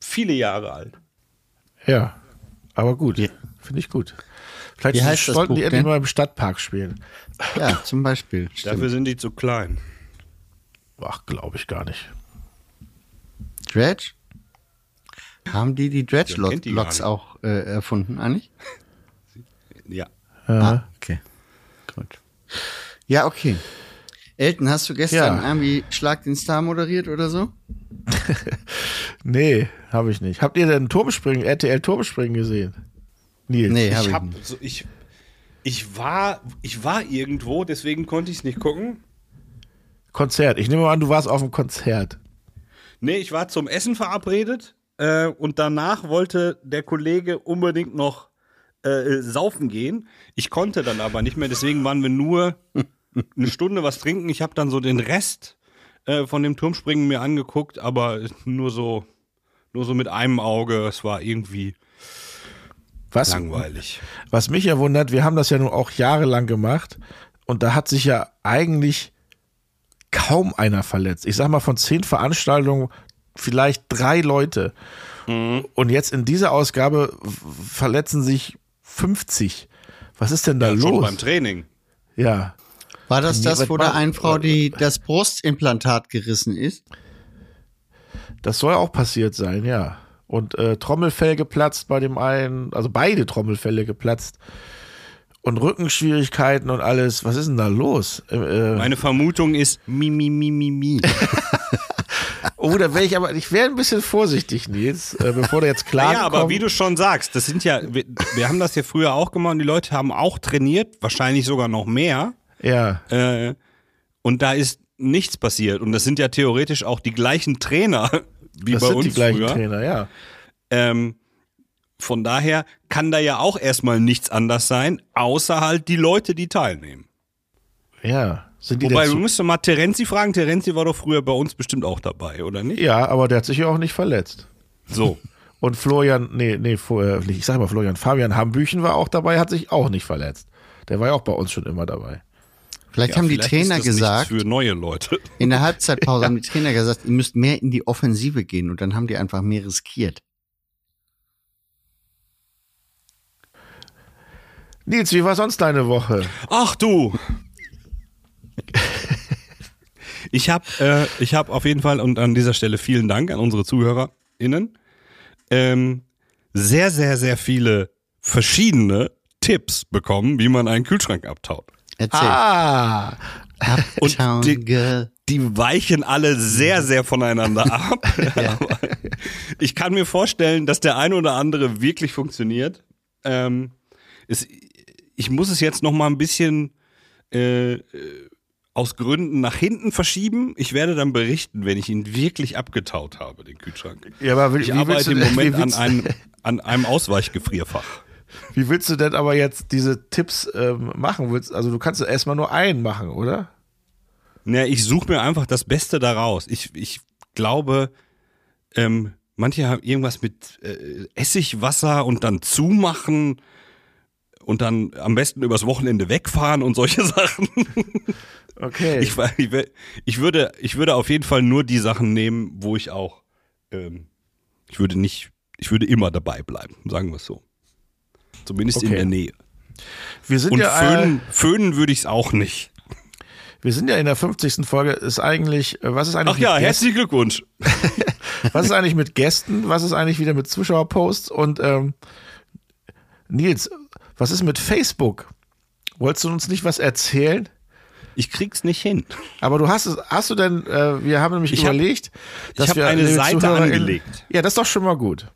viele Jahre alt. ja. Aber gut, finde ich gut. Vielleicht Wie heißt das sollten die Buch endlich denn? mal im Stadtpark spielen. Ja, zum Beispiel. Stimmt. Dafür sind die zu klein. Ach, glaube ich gar nicht. Dredge? Haben die die Ja, die Dredge-Loks auch äh, erfunden, eigentlich? Ja. Ah, okay. Gut. Ja, okay. Elton, hast du gestern Ja. irgendwie Schlag den Star moderiert oder so? Nee, habe ich nicht. Habt ihr denn Turmspringen, RTL Turmspringen gesehen? Nils? Nee, habe ich ich hab nicht. so, ich, ich war ich war irgendwo, deswegen konnte ich es nicht gucken. Konzert. Ich nehme mal an, du warst auf dem Konzert. Nee, ich war zum Essen verabredet äh, und danach wollte der Kollege unbedingt noch äh, saufen gehen. Ich konnte dann aber nicht mehr, deswegen waren wir nur eine Stunde was trinken. Ich habe dann so den Rest äh, von dem Turmspringen mir angeguckt, aber nur so nur so mit einem Auge. Es war irgendwie Was, langweilig. was mich ja wundert, wir haben das ja nun auch jahrelang gemacht und da hat sich ja eigentlich kaum einer verletzt. Ich sag mal, von zehn Veranstaltungen vielleicht drei Leute. Und jetzt in dieser Ausgabe verletzen sich 50. Was ist denn da Ja, schon los? beim Training. Ja. War das Nee, das, wo der einen Frau die, das Brustimplantat gerissen ist? Das soll auch passiert sein, ja. Und äh, Trommelfell geplatzt bei dem einen, also beide Trommelfälle geplatzt. Und Rückenschwierigkeiten und alles. Was ist denn da los? Äh, äh, Meine Vermutung ist mi mi mi mi mi. oh, da wäre ich aber, ich wäre ein bisschen vorsichtig, Nils, äh, bevor der jetzt klar Ja, aber wie du schon sagst, das sind ja, wir, wir haben das ja früher auch gemacht und die Leute haben auch trainiert, wahrscheinlich sogar noch mehr. Ja, Äh, und da ist nichts passiert. Und das sind ja theoretisch auch die gleichen Trainer wie das bei sind uns die gleichen früher. Trainer, ja. Ähm, von daher kann da ja auch erstmal nichts anders sein, außer halt die Leute, die teilnehmen. Ja. Sind die Wobei, du musst mal Terenzi fragen. Terenzi war doch früher bei uns bestimmt auch dabei, oder nicht? Ja, aber der hat sich ja auch nicht verletzt. So. Und Florian, nee, nee, äh, ich sag mal Florian, Fabian Hambüchen war auch dabei, hat sich auch nicht verletzt. Der war ja auch bei uns schon immer dabei. Vielleicht Ja, haben die vielleicht Trainer ist das gesagt, für neue Leute. in der Halbzeitpause haben die Trainer gesagt, ihr müsst mehr in die Offensive gehen und dann haben die einfach mehr riskiert. Nils, wie war sonst deine Woche? Ach du. Ich habe äh, ich hab auf jeden Fall und an dieser Stelle vielen Dank an unsere ZuhörerInnen. Ähm, sehr, sehr, sehr viele verschiedene Tipps bekommen, wie man einen Kühlschrank abtaut. Erzähl. Ah, Und die, die weichen alle sehr, sehr voneinander ab. Ich kann mir vorstellen, dass der eine oder andere wirklich funktioniert. Ähm, es, ich muss es jetzt noch mal ein bisschen äh, äh, aus Gründen nach hinten verschieben. Ich werde dann berichten, wenn ich ihn wirklich abgetaut habe, den Kühlschrank. ja, aber will, Ich arbeite du im Moment an einem, an einem Ausweichgefrierfach. Wie willst du denn aber jetzt diese Tipps ähm, machen? Also du kannst erstmal nur einen machen, oder? Naja, ich suche mir einfach das Beste daraus. Ich, ich glaube, ähm, manche haben irgendwas mit äh, Essigwasser und dann zumachen und dann am besten übers Wochenende wegfahren und solche Sachen. Okay. Ich, ich, ich, würde, ich würde auf jeden Fall nur die Sachen nehmen, wo ich auch, ähm, ich würde nicht, ich würde immer dabei bleiben, sagen wir es so. Zumindest in Okay. der Nähe. wir sind Und ja äh, föhnen, föhnen würde ich es auch nicht. wir sind ja in der 50. Folge. Ist eigentlich äh, was ist eigentlich Ach ja, herzlichen Glückwunsch. Was ist eigentlich mit Gästen? Was ist eigentlich wieder mit Zuschauerposts? Und ähm, Nils, was ist mit Facebook? Wolltest du uns nicht was erzählen? Ich krieg's nicht hin. Aber du hast es, hast du denn, äh, wir haben nämlich Ich hab- überlegt, dass hab wir eine Seite ZuhörerInnen- angelegt. Ja, das ist doch schon mal gut.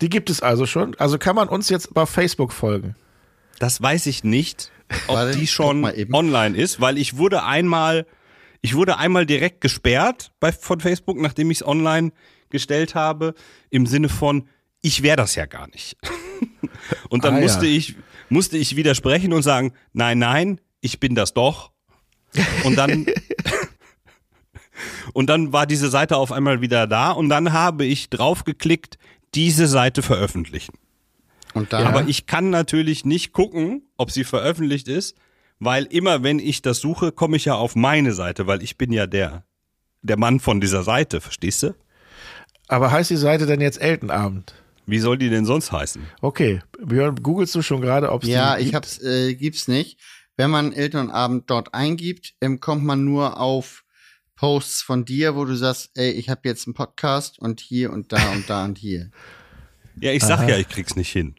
Die gibt es also schon. Also kann man uns jetzt bei Facebook folgen. Das weiß ich nicht, ob Warte, die schon online ist, weil ich wurde einmal, ich wurde einmal direkt gesperrt bei, von Facebook, nachdem ich es online gestellt habe, im Sinne von, ich wäre das ja gar nicht. Und dann Ah, ja. musste ich, musste ich widersprechen und sagen, nein, nein, ich bin das doch. Und dann, und dann war diese Seite auf einmal wieder da und dann habe ich draufgeklickt, diese Seite veröffentlichen. Aber ich kann natürlich nicht gucken, ob sie veröffentlicht ist, weil immer wenn ich das suche, komme ich ja auf meine Seite, weil ich bin ja der, der Mann von dieser Seite, verstehst du? Aber heißt die Seite denn jetzt Eltenabend? Wie soll die denn sonst heißen? Okay, Björn, googelst du schon gerade, ob es ja, ich gibt? hab's, äh, gibt's nicht. Wenn man Elternabend dort eingibt, ähm, kommt man nur auf Posts von dir, wo du sagst, ey, ich habe jetzt einen Podcast und hier und da und da und hier. Ja, ich sag ja, ich krieg's nicht hin.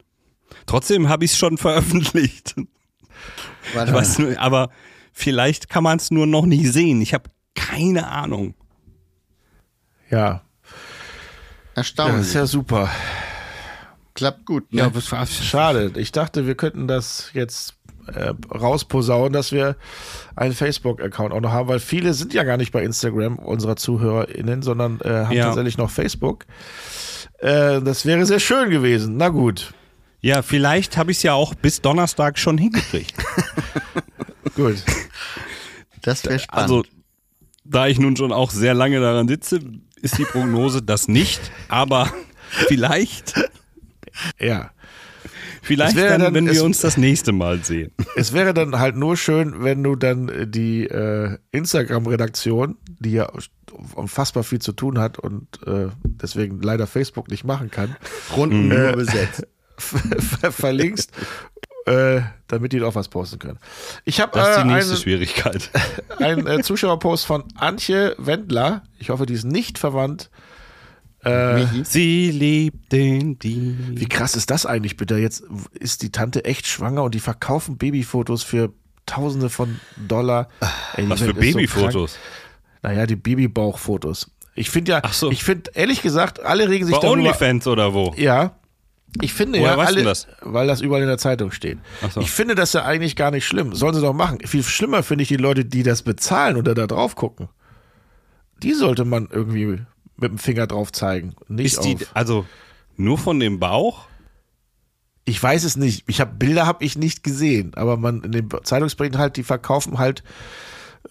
Trotzdem habe ich es schon veröffentlicht. Warte Ich mal. weiß nur, aber vielleicht kann man es nur noch nicht sehen. Ich habe keine Ahnung. Ja, ja, das Erstaunlich. ist ja super. Klappt gut, ne? was war Schade. Ich dachte, wir könnten das jetzt äh, rausposaunen, dass wir einen Facebook-Account auch noch haben, weil viele sind ja gar nicht bei Instagram unserer ZuhörerInnen, sondern äh, haben Ja. tatsächlich noch Facebook. Äh, das wäre sehr schön gewesen. Na gut. Ja, vielleicht habe ich es ja auch bis Donnerstag schon hingekriegt. Gut. Das wäre spannend. Also, da ich nun schon auch sehr lange daran sitze, ist die Prognose das nicht, aber vielleicht, Ja. Vielleicht dann, dann- wenn wir uns das nächste Mal sehen. Es wäre dann halt nur schön, wenn du dann äh, die äh, Instagram-Redaktion, die ja unfassbar viel zu tun hat und äh, deswegen leider Facebook nicht machen kann, Runden nur besetzt. ver verlinkst, äh, damit die auch was posten können. Ich habe Das ist äh, die nächste einen, Schwierigkeit. einen äh, Zuschauerpost von Antje Wendler. Ich hoffe, die ist nicht verwandt. Äh, Sie liebt den die. wie krass ist das eigentlich bitte? Jetzt ist die Tante echt schwanger und die verkaufen Babyfotos für Tausende von Dollar. Ey, Was für so Babyfotos? krank. naja, die Babybauchfotos. Ich finde ja, so. ich finde ehrlich gesagt, alle regen sich Bei darüber. OnlyFans oder wo? Ja. Ich finde Woher ja, alle, das? weil das überall in der Zeitung steht. So. Ich finde das ja eigentlich gar nicht schlimm. Sollen sie doch machen. Viel schlimmer finde ich die Leute, die das bezahlen oder da drauf gucken. Die sollte man irgendwie mit dem Finger drauf zeigen. Nicht Ist die, auf. also nur von dem Bauch? Ich weiß es nicht. Ich habe Bilder habe ich nicht gesehen, aber man in den Zeitungsberichten halt, die verkaufen halt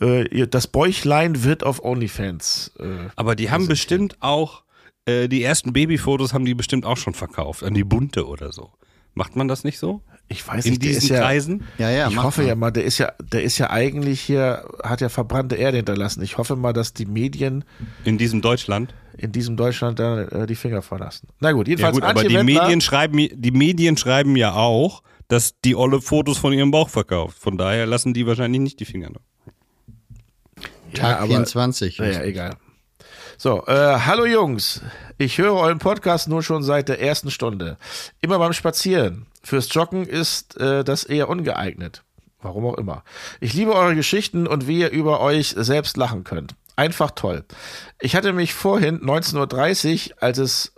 äh, das Bäuchlein wird auf OnlyFans. Äh, Aber die haben bestimmt auch, äh, die ersten Babyfotos haben die bestimmt auch schon verkauft, an die Bunte oder so. Macht man das nicht so? ich weiß In nicht, der diesen ist ja, Kreisen? Ja, ja, ich hoffe mal. ja mal, der ist ja, der ist ja eigentlich hier, hat ja verbrannte Erde hinterlassen. Ich hoffe mal, dass die Medien In diesem Deutschland? in diesem Deutschland da äh, die Finger verlassen. Na gut, Ja jedenfalls gut, aber die Wendler, Medien schreiben, die Medien schreiben ja auch, dass die Olle Fotos von ihrem Bauch verkauft. Von daher lassen die wahrscheinlich nicht die Finger. noch. Tag aber- 24. Naja, egal. So, äh, hallo Jungs. Ich höre euren Podcast nur schon seit der ersten Stunde. Immer beim Spazieren. Fürs Joggen ist äh, das eher ungeeignet. Warum auch immer. Ich liebe eure Geschichten und wie ihr über euch selbst lachen könnt. Einfach toll. Ich hatte mich vorhin 19.30 Uhr, als es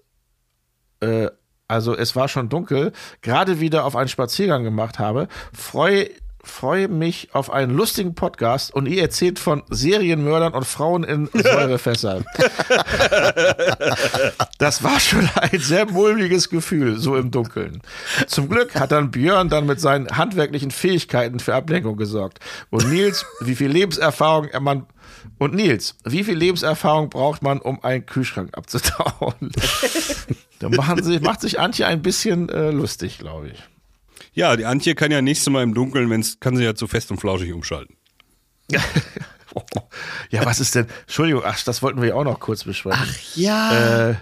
äh, also es war schon dunkel, gerade wieder auf einen Spaziergang gemacht habe, freue freue mich auf einen lustigen Podcast und ihr erzählt von Serienmördern und Frauen in Säurefässern. Das war schon ein sehr mulmiges Gefühl, so im Dunkeln. Zum Glück hat dann Björn dann mit seinen handwerklichen Fähigkeiten für Ablenkung gesorgt. Und Nils, wie viel Lebenserfahrung er man und Nils, wie viel Lebenserfahrung braucht man, um einen Kühlschrank abzutauen? da machen sich, macht sich Antje ein bisschen äh, lustig, glaube ich. Ja, die Antje kann ja nächstes Mal im Dunkeln, wenn's, kann sie ja zu fest und flauschig umschalten. Ja, was ist denn? Entschuldigung, ach, das wollten wir ja auch noch kurz besprechen. Ach ja. Äh,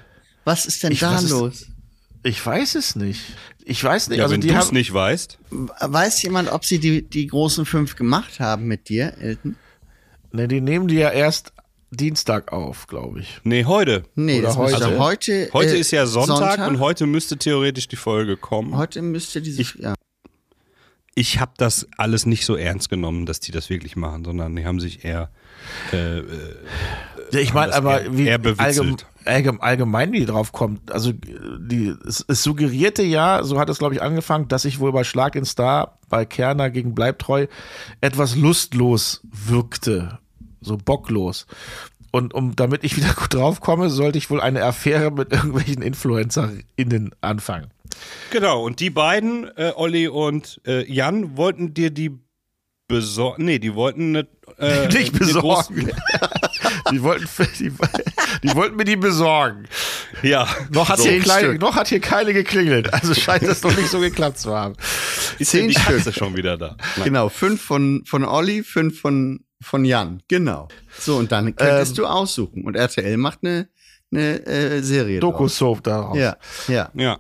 was ist denn ich- da ist- los? ich weiß es nicht. Ich weiß nicht. Ja, also wenn die du es nicht weißt. Weiß jemand, ob sie die, die großen fünf gemacht haben mit dir, Elton? ne, die nehmen die ja erst Dienstag auf, glaube ich. Nee, heute. Nee, Oder das müsste heute. heute. Heute äh, ist ja Sonntag, und heute müsste theoretisch die Folge kommen. heute müsste diese. ja. Ich habe das alles nicht so ernst genommen, dass die das wirklich machen, sondern die haben sich eher äh, äh, Ja, ich meine, aber eher- wie eher bewitzelt. allgemein, allgemein wie die drauf kommt. Also die, es, es suggerierte ja, so hat es glaube ich angefangen, dass ich wohl bei Schlag in Star bei Kerner gegen Bleibtreu etwas lustlos wirkte, so bocklos. Und um damit ich wieder gut drauf komme, sollte ich wohl eine Affäre mit irgendwelchen InfluencerInnen anfangen. Genau, und die beiden, äh, Olli und äh, Jan, wollten dir die besorgen. Nee, die wollten eine. Äh, Nicht eine besorgen. die, wollten, die, die wollten mir die besorgen. Ja, Noch hat, so. hier keine, Stück. noch hat hier keine geklingelt. Also scheint das noch nicht so geklappt zu haben. ist zehn die Stück. Katze schon wieder da. Nein. Genau, fünf von, von Olli, fünf von, von Jan. Genau. So, und dann könntest Ähm, du aussuchen. Und RTL macht eine, eine äh, Serie. Doku-Soap daraus. Ja, ja. Ja.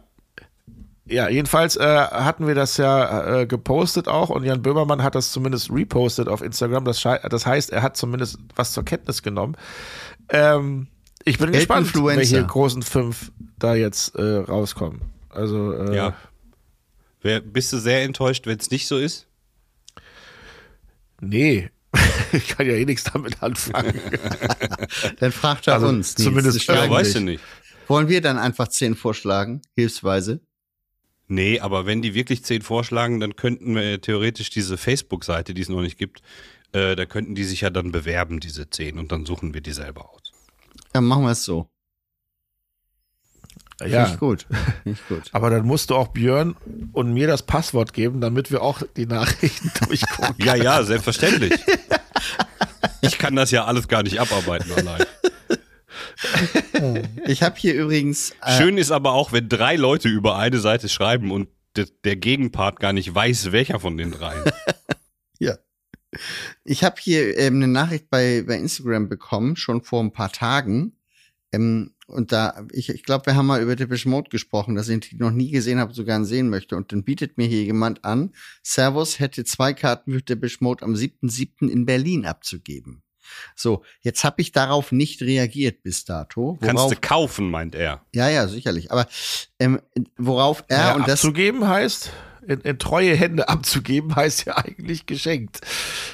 Ja, jedenfalls äh, hatten wir das ja äh, gepostet auch und Jan Böhmermann hat das zumindest repostet auf Instagram. Das, das heißt, er hat zumindest was zur Kenntnis genommen. Ähm, ich bin gespannt, welche großen fünf da jetzt äh, rauskommen. Also äh, ja. Wer, bist du sehr enttäuscht, wenn es nicht so ist? nee, ich kann ja eh nichts damit anfangen. Dann fragt er Also uns. Zumindest Ja, weißt wir. du nicht. Wollen wir dann einfach zehn vorschlagen, hilfsweise? Nee, aber wenn die wirklich zehn vorschlagen, dann könnten wir theoretisch diese Facebook-Seite, die es noch nicht gibt, äh, da könnten die sich ja dann bewerben, diese zehn, und dann suchen wir die selber aus. Dann machen wir es so. Ja, ich gut. Ich gut. aber dann musst du auch Björn und mir das Passwort geben, damit wir auch die Nachrichten durchgucken. Ja, ja, selbstverständlich. Ich kann das ja alles gar nicht abarbeiten allein. Ich habe hier übrigens. Äh, Schön ist aber auch, wenn drei Leute über eine Seite schreiben und de- der Gegenpart gar nicht weiß, welcher von den dreien. Ja. Ich habe hier ähm, eine Nachricht bei, bei Instagram bekommen, schon vor ein paar Tagen. Ähm, und da, ich, ich glaube, wir haben mal über Depeche Mode gesprochen, dass ich ihn noch nie gesehen habe, so gern sehen möchte. Und dann bietet mir hier jemand an, Servus hätte zwei Karten für Depeche Mode am 7.7. in Berlin abzugeben. So, jetzt habe ich darauf nicht reagiert bis dato. Kannst Worauf, du kaufen, meint er. ja, ja, sicherlich. Aber ähm, worauf er Ja, und das abzugeben heißt, in, in treue Hände abzugeben, heißt ja eigentlich geschenkt.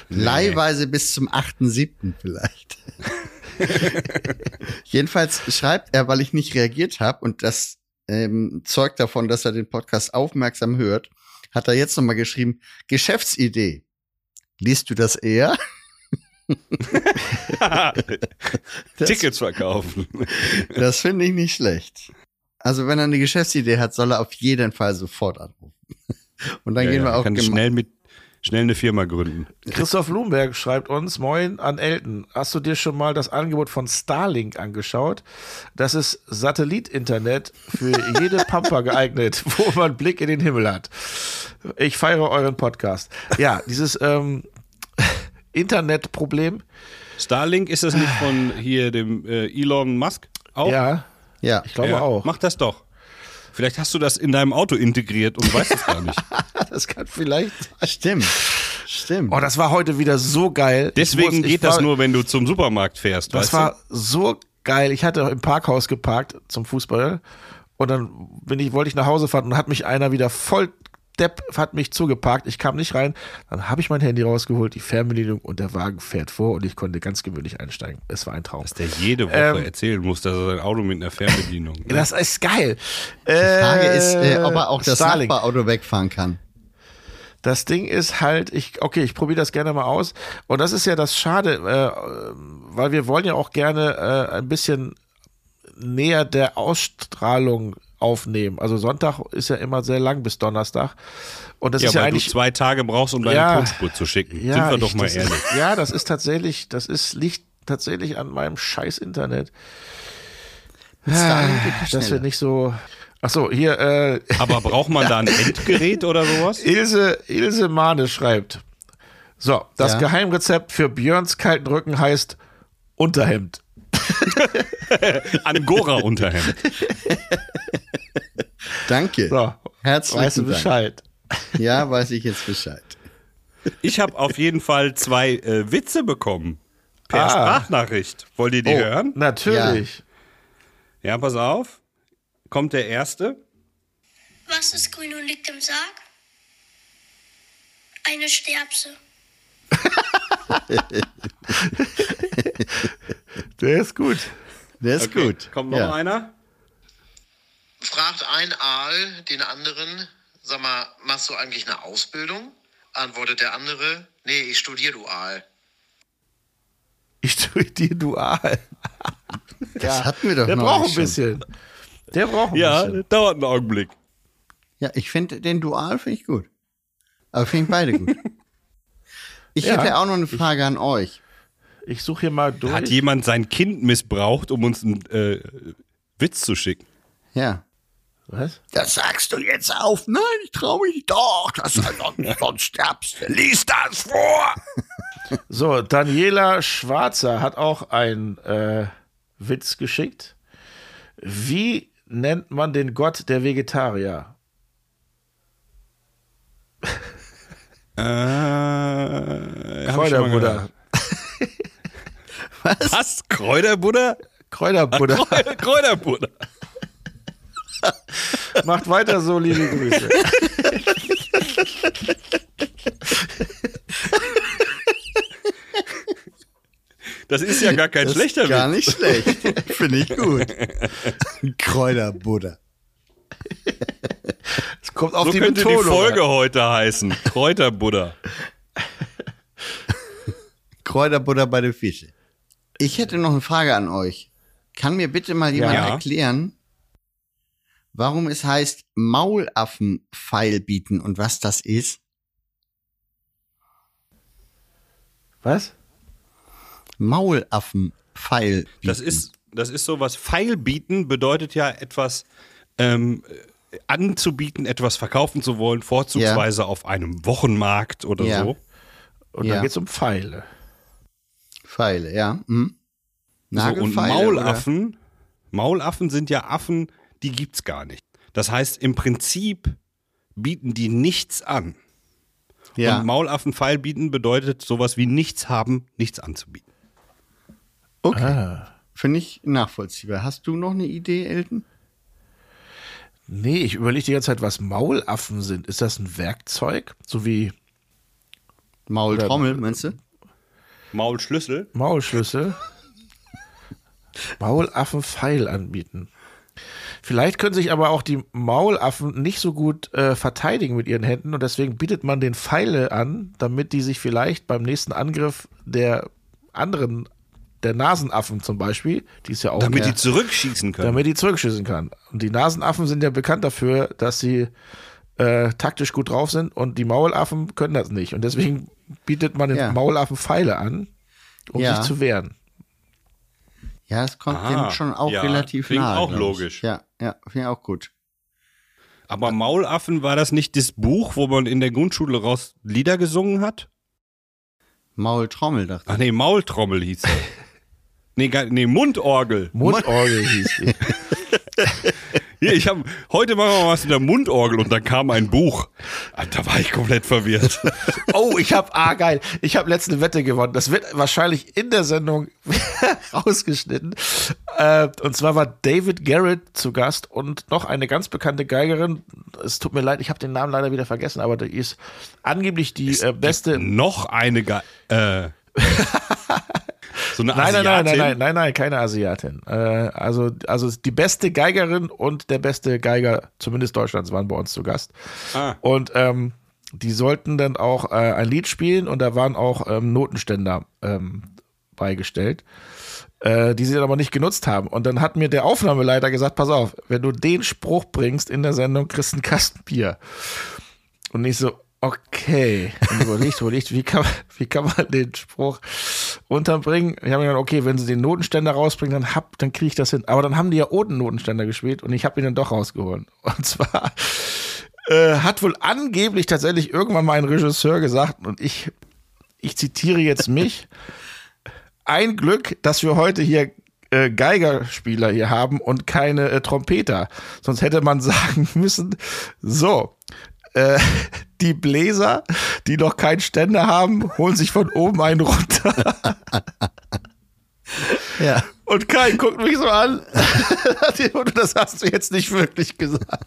Leihweise bis zum 8.7. vielleicht. Jedenfalls schreibt er, weil ich nicht reagiert habe und das ähm, zeugt davon, dass er den Podcast aufmerksam hört, hat er jetzt nochmal geschrieben, Geschäftsidee. Liest du das eher? Das, Tickets verkaufen. das finde ich nicht schlecht. Also wenn er eine Geschäftsidee hat, soll er auf jeden Fall sofort anrufen. Und dann Ja, gehen ja, wir auch kann schnell mit schnell eine Firma gründen. Christoph Blumberg schreibt uns, moin an Elton. Hast du dir schon mal das Angebot von Starlink angeschaut? Das ist Satellitinternet für jede Pampa geeignet, wo man Blick in den Himmel hat. Ich feiere euren Podcast. Ja, dieses ähm, Internetproblem. Starlink ist das nicht von hier dem äh, Elon Musk auch? Ja, Ja, ich glaube Ja, auch. Mach das doch. Vielleicht hast du das in deinem Auto integriert und weißt es gar nicht. Das kann vielleicht. stimmt. Stimmt. Oh, das war heute wieder so geil. Deswegen muss- geht das war- nur, wenn du zum Supermarkt fährst. Das weißt war so geil. Ich hatte im Parkhaus geparkt zum Fußball und dann bin ich, wollte ich nach Hause fahren und hat mich einer wieder voll Depp hat mich zugeparkt. Ich kam nicht rein. Dann habe ich mein Handy rausgeholt, die Fernbedienung und der Wagen fährt vor und ich konnte ganz gewöhnlich einsteigen. Es war ein Traum. Dass der jede Woche Ähm, erzählen muss, dass er sein Auto mit einer Fernbedienung. ne? Das ist geil. Die Frage ist, äh, ob er auch das Starlink. Nachbarauto wegfahren kann. Das Ding ist halt, ich, okay, ich probiere das gerne mal aus. Und das ist ja das Schade, äh, weil wir wollen ja auch gerne äh, ein bisschen näher der Ausstrahlung aufnehmen. Also Sonntag ist ja immer sehr lang bis Donnerstag. Und das ja, ist ja weil du eigentlich. zwei Tage brauchst, um deine Ja. Tonspur zu schicken. ja, Sind wir doch ich- mal das ehrlich. Ist, ja, das ist tatsächlich, das ist, liegt tatsächlich an meinem scheiß Internet. Geht viel Dass wir nicht so. Ach so, hier, äh, Aber braucht man da ein Endgerät oder sowas? Ilse, Ilse Mahne schreibt. So, das Ja. Geheimrezept für Björns kalten Rücken heißt Unterhemd. Angora-Unterhemd. Danke. So, Herzlichen weißt du Dank. Bescheid. Ja, weiß ich jetzt Bescheid. Ich habe auf jeden Fall zwei äh, Witze bekommen. Per Ah. Sprachnachricht. Wollt ihr die Oh, hören? natürlich. Ja, pass auf. Kommt der erste. Was ist grün und liegt im Sarg? Eine Sterbse. Der ist gut. Der ist gut. Kommt noch ja. einer? fragt ein Aal den anderen, sag mal, machst du eigentlich eine Ausbildung? Antwortet der andere, nee, ich studiere dual. Ich tue dir dual. Das hatten wir doch Der noch braucht ein schon. bisschen. Der braucht ein Ja, bisschen. dauert einen Augenblick. Ja, ich finde den Dual finde ich gut. Aber finde ich beide gut. Ich Ja. hätte auch noch eine Frage an euch. Ich suche hier mal durch. Hat jemand sein Kind missbraucht, um uns einen äh, Witz zu schicken? Ja. Was? Das sagst du jetzt auf. Nein, ich traue mich doch. Das sonst, sonst sterbst du. Lies das vor. So, Daniela Schwarzer hat auch einen äh, Witz geschickt. Wie nennt man den Gott der Vegetarier? Äh, Kräuterbuddha. gehört. Was? Kräuterbuddha? Kräuterbuddha. Kräu- Kräuterbuddha. Macht weiter so, liebe Grüße. Das ist ja gar kein schlechter Gar Witz. nicht schlecht. Finde ich gut. Kräuterbuddha. Es kommt auf So die könnte Betonung. die Folge heute heißen. Kräuterbuddha. Kräuterbutter bei den Fischen. Ich hätte noch eine Frage an euch. Kann mir bitte mal jemand Ja. erklären, warum es heißt Maulaffen-Pfeil bieten und was das ist? Was? Maulaffen-Pfeil bieten. Das ist, das ist sowas. Pfeil bieten bedeutet ja etwas ähm, äh, anzubieten, etwas verkaufen zu wollen, vorzugsweise auf einem Wochenmarkt oder Ja. so. Und Ja. dann geht's um Pfeile. Pfeile, ja. Hm? So, und Maulaffen, Maulaffen sind ja Affen, die gibt's gar nicht. Das heißt, im Prinzip bieten die nichts an. Oder? Ja. Und Maulaffen Pfeil bieten bedeutet sowas wie nichts haben, nichts anzubieten. Okay. Ah. Finde ich nachvollziehbar. Hast du noch eine Idee, Elton? Nee, ich überlege die ganze Zeit, was Maulaffen sind. Ist das ein Werkzeug? So wie Maultrommel, meinst du? Maulschlüssel? Maulschlüssel? Maulaffen Pfeil anbieten. Vielleicht können sich aber auch die Maulaffen nicht so gut äh, verteidigen mit ihren Händen und deswegen bietet man den Pfeile an, damit die sich vielleicht beim nächsten Angriff der anderen, der Nasenaffen zum Beispiel, die ist ja auch Damit ja, die zurückschießen können. damit die zurückschießen kann. Und die Nasenaffen sind ja bekannt dafür, dass sie äh, taktisch gut drauf sind und die Maulaffen können das nicht. Und deswegen bietet man den Ja. Maulaffen Pfeile an, um Ja. sich zu wehren. Ja, es kommt Ah, dem schon auch ja, relativ klingt nahe. auch ich. logisch. Ja, ja, finde ich auch gut. Aber Maulaffen, war das nicht das Buch, wo man in der Grundschule raus Lieder gesungen hat? Maultrommel, dachte Ach nee, Maultrommel hieß das. nee, nee, Mundorgel. Mundorgel hieß die. Hier, ich hab, heute machen wir was mit der Mundorgel und dann kam ein Buch. Ah, Da war ich komplett verwirrt. Oh, ich habe, ah geil, ich habe letzte Wette gewonnen. Das wird wahrscheinlich in der Sendung rausgeschnitten. Äh, und zwar war David Garrett zu Gast und noch eine ganz bekannte Geigerin. Es tut mir leid, ich habe den Namen leider wieder vergessen, aber die ist angeblich die äh, beste. Noch eine Ge äh, so eine Nein, nein, nein, nein, Asiatin? nein, nein, nein, keine Asiatin. Äh, also, also die beste Geigerin und der beste Geiger, zumindest Deutschlands, waren bei uns zu Gast. Ah. Und ähm, die sollten dann auch äh, ein Lied spielen und da waren auch ähm, Notenständer ähm, beigestellt, äh, die sie dann aber nicht genutzt haben. Und dann hat mir der Aufnahmeleiter gesagt, pass auf, wenn du den Spruch bringst in der Sendung, kriegst du einen Kasten Bier. Und ich so, okay. Und überlegt, überlegt, wie kann, wie kann man den Spruch unterbringen? Ich habe mir gedacht, okay, wenn sie den Notenständer rausbringen, dann hab, dann kriege ich das hin. Aber dann haben die ja ohne Notenständer gespielt und ich habe ihn dann doch rausgeholt. Und zwar äh, hat wohl angeblich tatsächlich irgendwann mal ein Regisseur gesagt, und ich, ich zitiere jetzt mich, ein Glück, dass wir heute hier äh, Geigerspieler hier haben und keine äh, Trompeter. Sonst hätte man sagen müssen, so, äh, die Bläser, die noch keinen Ständer haben, holen sich von oben einen runter. Ja. Und Kai guckt mich so an. das hast du jetzt nicht wirklich gesagt.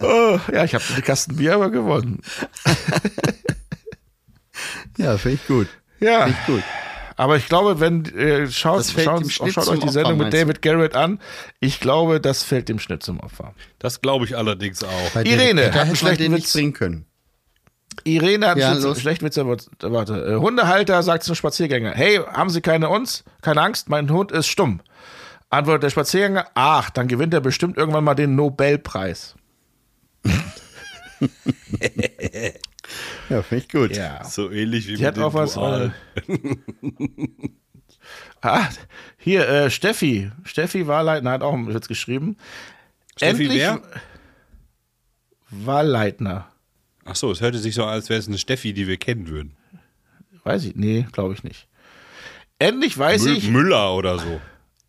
Oh, ja, ich habe den Kasten Bier aber gewonnen. Ja, finde ich gut. Ja. Finde ich gut. Aber ich glaube, wenn äh, schaut, schaut, schaut zum euch die Opfer, Sendung mit meinst du? David Garrett an, ich glaube, das fällt dem Schnitt zum Opfer. Das glaube ich allerdings auch. Bei Irene, dem, hat da einen schlechten den nicht Witz. bringen können. Irene hat Ja, einen los. schlechten Witz, warte. Äh, Hundehalter sagt zum Spaziergänger, hey, haben Sie keine uns? Keine Angst, mein Hund ist stumm. Antwortet der Spaziergänger, ach, dann gewinnt er bestimmt irgendwann mal den Nobelpreis. Ja, finde ich gut. Ja. So ähnlich wie Die mit hat dem auch was. Dual. Äh, ah, hier, äh, Steffi. Steffi Wahlleitner hat auch einen Witz geschrieben. Steffi wer? Wahlleitner. Ach so, es hörte sich so an, als wäre es eine Steffi, die wir kennen würden. Weiß ich, nee, glaube ich nicht. Endlich weiß Mü- ich, Müller oder so.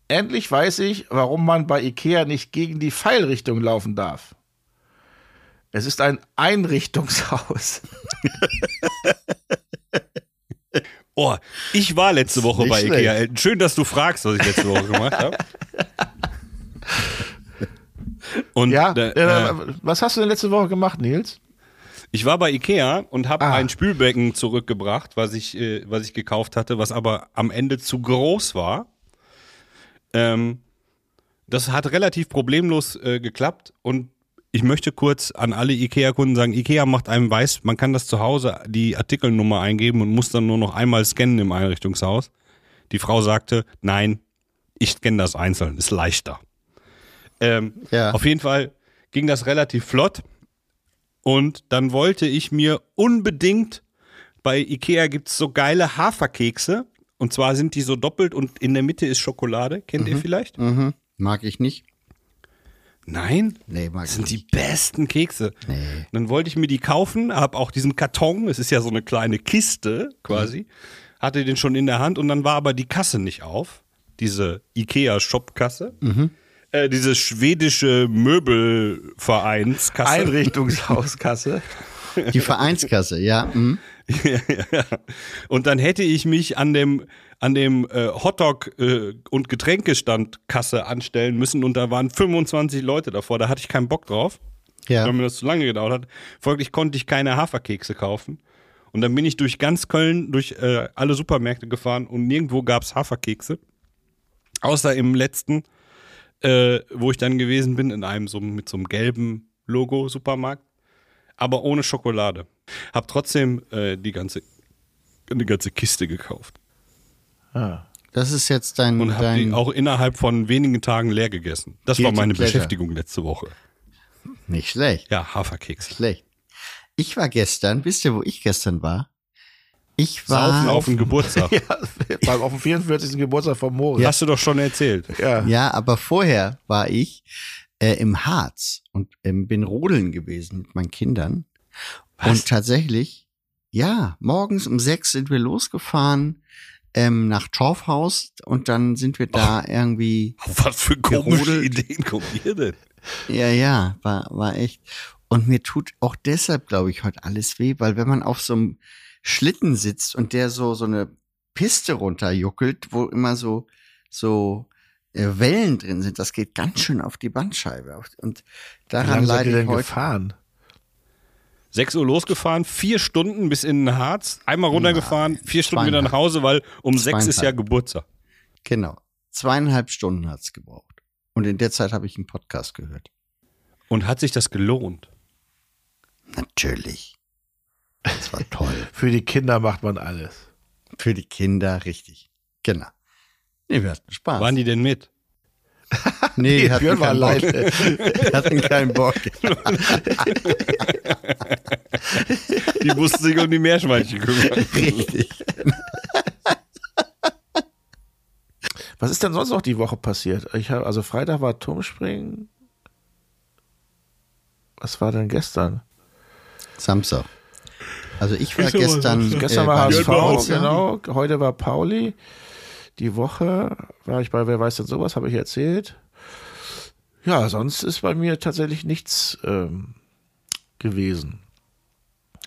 endlich weiß ich, warum man bei Ikea nicht gegen die Pfeilrichtung laufen darf. Es ist ein Einrichtungshaus. Oh, ich war letzte Woche bei schlecht. Ikea. Schön, dass du fragst, was ich letzte Woche gemacht habe. Und Ja, äh, äh, äh, was hast du denn letzte Woche gemacht, Nils? ich war bei Ikea und habe Ah. ein Spülbecken zurückgebracht, was ich, äh, was ich gekauft hatte, was aber am Ende zu groß war. Ähm, das hat relativ problemlos äh, geklappt und ich möchte kurz an alle Ikea-Kunden sagen, Ikea macht einem weiß, man kann das zu Hause die Artikelnummer eingeben und muss dann nur noch einmal scannen im Einrichtungshaus. Die Frau sagte, nein, ich scanne das einzeln, ist leichter. Ähm, Ja. Auf jeden Fall ging das relativ flott und dann wollte ich mir unbedingt, bei Ikea gibt's so geile Haferkekse und zwar sind die so doppelt und in der Mitte ist Schokolade, kennt ihr vielleicht? Mhm. Mag ich nicht. Nein? Nee, mag Das sind die nicht. besten Kekse. Dann wollte ich mir die kaufen, habe auch diesen Karton, es ist ja so eine kleine Kiste quasi, hatte den schon in der Hand und dann war aber die Kasse nicht auf, diese Ikea-Shop-Kasse. Äh, diese schwedische Möbelvereinskasse. Einrichtungshauskasse. Die Vereinskasse, ja. Mhm. ja. Und dann hätte ich mich an dem an dem äh, Hotdog äh, und Getränkestandkasse anstellen müssen und da waren 25 Leute davor. Da hatte ich keinen Bock drauf, Ja. weil mir das zu lange gedauert hat. Folglich konnte ich keine Haferkekse kaufen. Und dann bin ich durch ganz Köln, durch äh, alle Supermärkte gefahren und nirgendwo gab's Haferkekse. Außer im letzten, äh, wo ich dann gewesen bin, in einem so mit so einem gelben Logo Supermarkt, aber ohne Schokolade. Hab trotzdem äh, die ganze eine ganze Kiste gekauft Das ist jetzt dein, und habe die dein auch innerhalb von wenigen Tagen leer gegessen. Das war meine pleasure. Beschäftigung letzte Woche. nicht schlecht. Ja, Haferkeks. Schlecht. Ich war gestern, wisst ihr, wo ich gestern war? Ich war Saufen auf dem Geburtstag. ja, beim auf dem 44. Geburtstag von Moritz. Hast du doch schon erzählt. Ja. Ja, aber vorher war ich äh, im Harz und ähm, bin rodeln gewesen mit meinen Kindern. Und tatsächlich, ja, morgens um sechs sind wir losgefahren ähm, nach Torfhaus und dann sind wir da irgendwie, Auf was für komische Gerodelt. Ideen kommt ihr denn? ja, ja, war, war echt. Und mir tut auch deshalb, glaube ich, heute alles weh, weil wenn man auf so einem Schlitten sitzt und der so, so eine Piste runterjuckelt, wo immer so, so äh, Wellen drin sind, das geht ganz schön auf die Bandscheibe. Und Wie daran lange seid leide ihr ich denn heute. gefahren? 6 Uhr losgefahren, vier Stunden bis in den Harz, einmal runtergefahren, vier Stunden wieder nach Hause, weil um sechs ist ja. Geburtstag. Genau. Zweieinhalb Stunden hat's gebraucht. Und in der Zeit habe ich einen Podcast gehört. Und hat sich das gelohnt? Natürlich. Das war toll. Für die Kinder macht man alles. Für die Kinder richtig. Genau. Nee, wir hatten Spaß. Waren die denn mit? nee, die hatten Björn war keinen Bock. alleine. Die hatten keinen Bock. Die mussten sich um die Meerschweinchen kümmern. Richtig. Was ist denn sonst noch die Woche passiert? Ich habe also Freitag war Turmspringen. Was war denn gestern? Samstag. Also ich war aber gestern. so. Gestern äh, war HSV, genau. Heute war Pauli. Die Woche war ich bei Wer weiß denn sowas, habe ich erzählt. Ja, sonst ist bei mir tatsächlich nichts ähm, gewesen.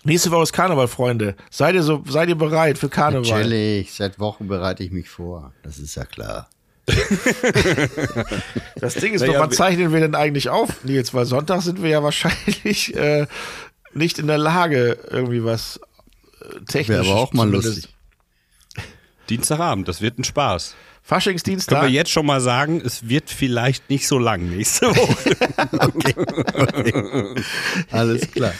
Nächste Woche ist Karneval, Freunde. Seid ihr so, seid ihr bereit für Karneval? Natürlich, seit Wochen bereite ich mich vor. Das ist ja klar. Das Ding ist Naja, doch, wann wir- zeichnen wir denn eigentlich auf, Nils? Weil Sonntag sind wir ja wahrscheinlich äh, nicht in der Lage, irgendwie was äh, technisch. Wäre aber auch mal lustig. Dienstagabend, das wird ein Spaß. Können Faschingsdienstag. wir jetzt schon mal sagen, es wird vielleicht nicht so lang nächste Woche. Alles klar.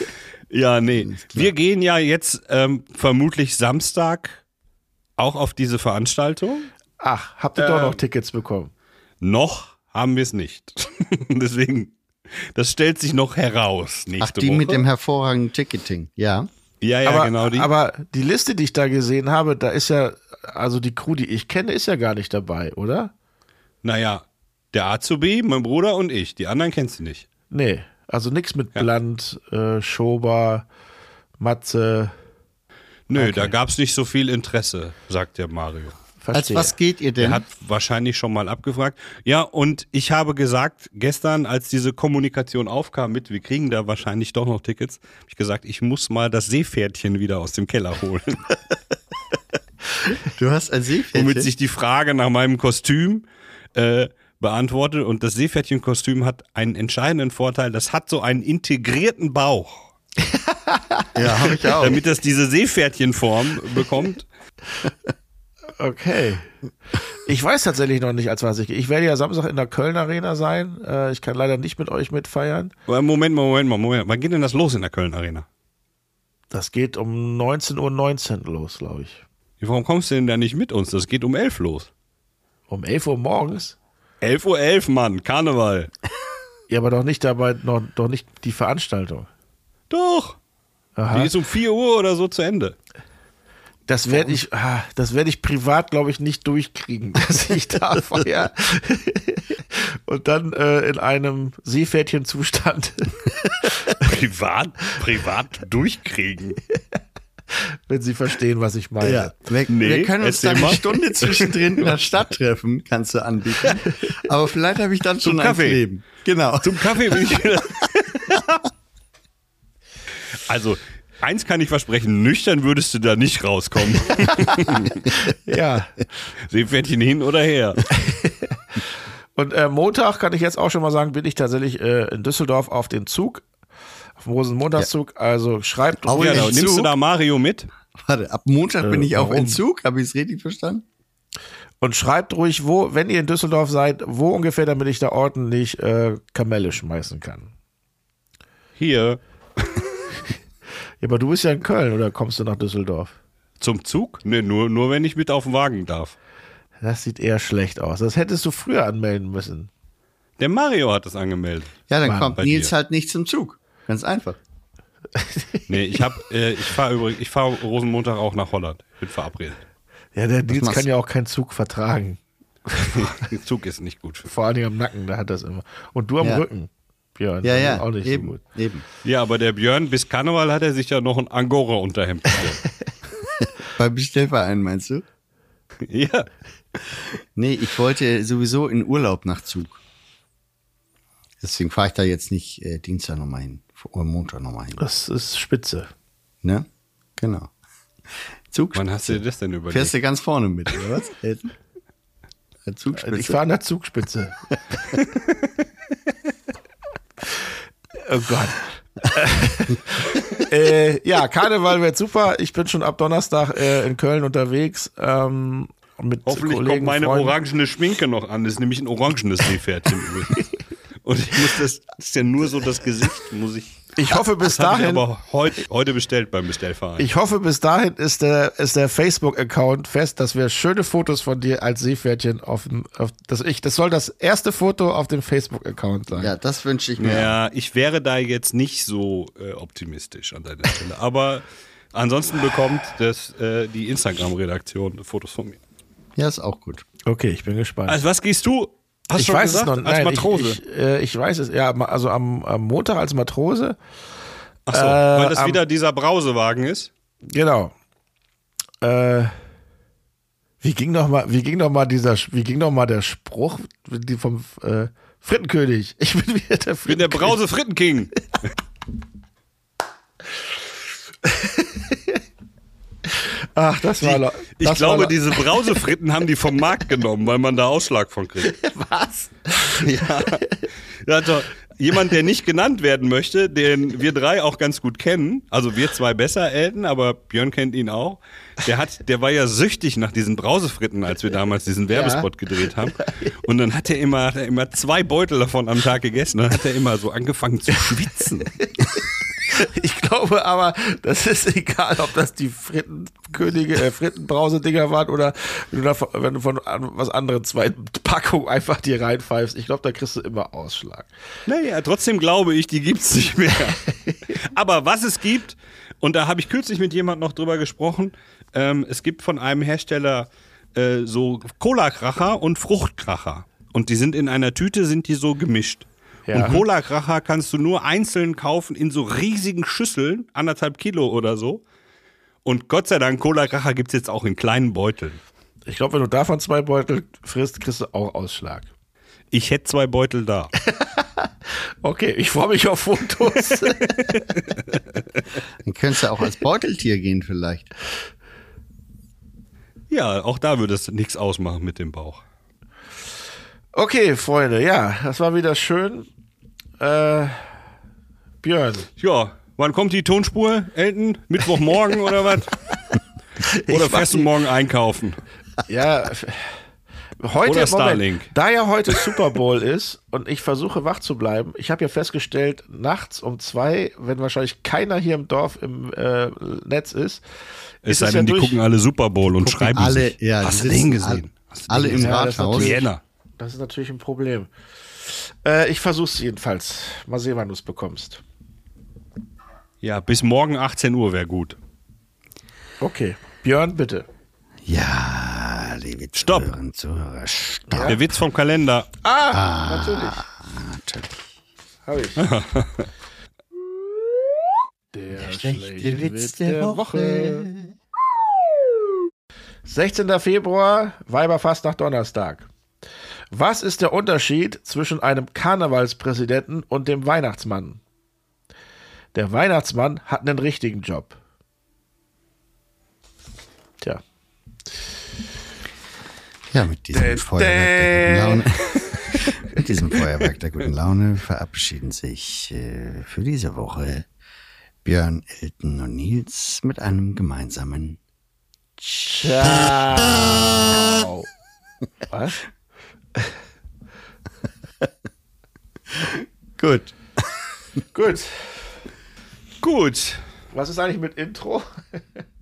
ja, nee. Wir gehen ja jetzt ähm, vermutlich Samstag auch auf diese Veranstaltung. Ach, habt ihr doch noch Tickets bekommen? Noch haben wir es nicht. Deswegen, das stellt sich noch heraus nächste Ach, die Woche. mit dem hervorragenden Ticketing. Ja. Ja, ja, aber, genau die. aber die Liste, die ich da gesehen habe, da ist ja, also die Crew, die ich kenne, ist ja gar nicht dabei, oder? naja, der Azubi, mein Bruder und ich. Die anderen kennst du nicht. Nee, also nichts mit Bland, äh, Schober, Matze. Nö, da gab's nicht so viel Interesse, sagt der Mario. Als Verstehe. was geht ihr Der denn? hat wahrscheinlich schon mal abgefragt. Ja, und ich habe gesagt, gestern, als diese Kommunikation aufkam mit, wir kriegen da wahrscheinlich doch noch Tickets, habe ich gesagt, ich muss mal das Seepferdchen wieder aus dem Keller holen. Du hast ein Seepferdchen. Womit sich die Frage nach meinem Kostüm äh, beantwortet. Und das Seepferdchen-Kostüm hat einen entscheidenden Vorteil, das hat so einen integrierten Bauch. ja, habe ich auch. Damit das diese Seepferdchenform bekommt. Okay. Ich weiß tatsächlich noch nicht, als was ich gehe. Ich werde ja Samstag in der Köln Arena sein. Äh, ich kann leider nicht mit euch mitfeiern. Aber Moment mal, Moment mal, Moment. Wann geht denn das los in der Köln Arena? Das geht um 19.19 Uhr 19 los, glaube ich. Warum kommst du denn da nicht mit uns? Das geht um 11 los. Um 11 Uhr morgens. 11.11 Uhr, 11, Mann, Karneval. Ja, aber doch nicht dabei, noch, doch nicht die Veranstaltung. Doch. Aha. Die ist um 4 Uhr oder so zu Ende. Das werde ich, ah, das werde ich privat, glaube ich, nicht durchkriegen, dass ich da feier und dann äh, in einem Seepferdchenzustand, Privat, privat durchkriegen. wenn Sie verstehen, was ich meine. Ja, wir, Nee, wir können uns dann mal. eine Stunde zwischendrin in der Stadt treffen, kannst du anbieten. Aber vielleicht habe ich dann schon Zum ein Kaffee. Leben. Genau. Zum Kaffee bin ich wieder. Also, eins kann ich versprechen, nüchtern würdest du da nicht rauskommen. Ja. Seepferdchen hin oder her. Und äh, Montag kann ich jetzt auch schon mal sagen, bin ich tatsächlich äh, in Düsseldorf auf den Zug, auf dem Rosenmontagszug. Also schreibt Au, Ja, da, nimmst du Zug? da Mario mit? Warte, ab Montag bin Äh, ich auf warum? Entzug. Habe ich es richtig verstanden? und schreibt ruhig, wo, wenn ihr in Düsseldorf seid, wo ungefähr, damit ich da ordentlich äh, Kamelle schmeißen kann. Hier. Ja, aber du bist ja in Köln oder kommst du nach Düsseldorf? Zum Zug? Ne, nur, nur wenn ich mit auf den Wagen darf. Das sieht eher schlecht aus. Das hättest du früher anmelden müssen. Der Mario hat das angemeldet. Ja, dann Mann, kommt bei Nils dir. halt nicht zum Zug. Ganz einfach. Nee, ich hab, äh, ich fahre übrigens, ich fahre Rosenmontag auch nach Holland. Ich bin verabredet. Ja, der Nils machst kann ja auch keinen Zug vertragen. Der Zug ist nicht gut. Vor allen Dingen am Nacken, da hat das immer. Und du am Ja. Rücken, Björn. Ja, ja. Auch nicht eben, so gut. eben. Ja, aber der Björn, bis Karneval hat er sich ja noch ein Angora-Unterhemd bestellt. Bei Bestellverein meinst du? Ja. Nee, ich wollte sowieso in Urlaub nach Zug. Deswegen fahre ich da jetzt nicht äh, Dienstag nochmal hin. Oder Montag nochmal hin. Das ist spitze. Ne? Genau. Zug. Wann hast du dir das denn Fährst überlegt? du ganz vorne mit, oder was? Zugspitze. Ich fahre der Zugspitze. oh Gott. äh, ja, Karneval wird super. Ich bin schon ab Donnerstag äh, in Köln unterwegs. Ähm, mit Hoffentlich Kollegen, kommt meine Freunden. orangene Schminke noch an. Das ist nämlich ein orangenes Seepferdchen übrigens. Und ich muss das, das ist ja nur so das Gesicht, muss ich. Ich hoffe bis Das habe ich dahin. aber heute, heute bestellt beim Bestellverein. Ich hoffe, bis dahin ist der, ist der Facebook-Account fest, dass wir schöne Fotos von dir als Seepferdchen auf dem, auf, das ich, das soll das erste Foto auf dem Facebook-Account sein. Ja, das wünsche ich mir. ja, ich wäre da jetzt nicht so äh, optimistisch an deiner Stelle. Aber ansonsten bekommt das, äh, die Instagram-Redaktion Fotos von mir. Ja, ist auch gut. Okay, ich bin gespannt. Also was gehst du? Hast ich weiß gesagt? es noch Als nein, Matrose. Ich, ich, äh, ich weiß es, ja, also am, am Montag als Matrose. Ach so, äh, weil das am- wieder dieser Brausewagen ist. Genau. Äh, wie ging noch mal, wie ging noch mal dieser, wie ging noch mal der Spruch die vom äh, Frittenkönig? Ich bin wieder der Ich bin der Frittenkönig. Brause Frittenking. Ach, das war, lo- Ich das war glaube, lo- diese Brausefritten haben die vom Markt genommen, weil man da Ausschlag von kriegt. was? Ja. ja doch, jemand, der nicht genannt werden möchte, den wir drei auch ganz gut kennen, also wir zwei besser, Elton, aber Björn kennt ihn auch. Der hat, der war ja süchtig nach diesen Brausefritten, als wir damals diesen Werbespot gedreht haben. Und dann hat er immer, hat er immer zwei Beutel davon am Tag gegessen. Dann hat er immer so angefangen zu schwitzen. Ich glaube aber, das ist egal, ob das die Frittenkönige, äh, Frittenbrause-Dinger waren oder wenn du, von- wenn du von an- was anderem zwei Packungen einfach dir reinpfeifst. Ich glaube, da kriegst du immer Ausschlag. Naja, trotzdem glaube ich, die gibt's nicht mehr. Aber was es gibt, und da habe ich kürzlich mit jemand noch drüber gesprochen, ähm, es gibt von einem Hersteller äh, so Cola-Kracher und Fruchtkracher. Und die sind in einer Tüte, sind die so gemischt. Ja. Und Cola-Kracher kannst du nur einzeln kaufen in so riesigen Schüsseln, anderthalb Kilo oder so. Und Gott sei Dank, Cola-Kracher gibt's jetzt auch in kleinen Beuteln. Ich glaube, wenn du davon zwei Beutel frisst, kriegst du auch Ausschlag. Ich hätte zwei Beutel da. Okay, ich freue mich auf Fotos. Dann könntest du auch als Beuteltier gehen vielleicht. Ja, auch da würde es nichts ausmachen mit dem Bauch. okay, Freunde, ja, das war wieder schön. Äh, Björn, Ja, wann kommt die Tonspur, Elton? Mittwochmorgen oder was? Oder fährst du morgen einkaufen? ja, heute, Oder Starlink. da ja heute Super Bowl ist und ich versuche wach zu bleiben, ich habe ja festgestellt, nachts um zwei, wenn wahrscheinlich keiner hier im Dorf im äh, Netz ist, Es ist sei es ja denn, die gucken alle Super Bowl und schreiben alle, sich. ja, Hast du den gesehen? Den Alle im? Ja, das ist Rathaus. Das ist natürlich ein Problem. Äh, ich versuch's jedenfalls. Mal sehen, wann du es bekommst. Ja, bis morgen 18 Uhr wäre gut. Okay. Björn, bitte. Ja, liebe Stopp. Zuhörerinnen Zuhörer, stopp. Der Witz vom Kalender. Ah, natürlich. Natürlich. Habe ich. Der, schlechte Witz der Woche. 16. Februar, Weiberfastnacht Donnerstag. Was ist der Unterschied zwischen einem Karnevalspräsidenten und dem Weihnachtsmann? Der Weihnachtsmann hat einen richtigen Job. Tja. Ja, mit diesem Feuerwerk der guten Laune. mit diesem Feuerwerk der guten Laune verabschieden sich äh, für diese Woche Björn, Elton und Nils mit einem gemeinsamen Ciao. Was? Gut. Gut. Gut. Was ist eigentlich mit Intro?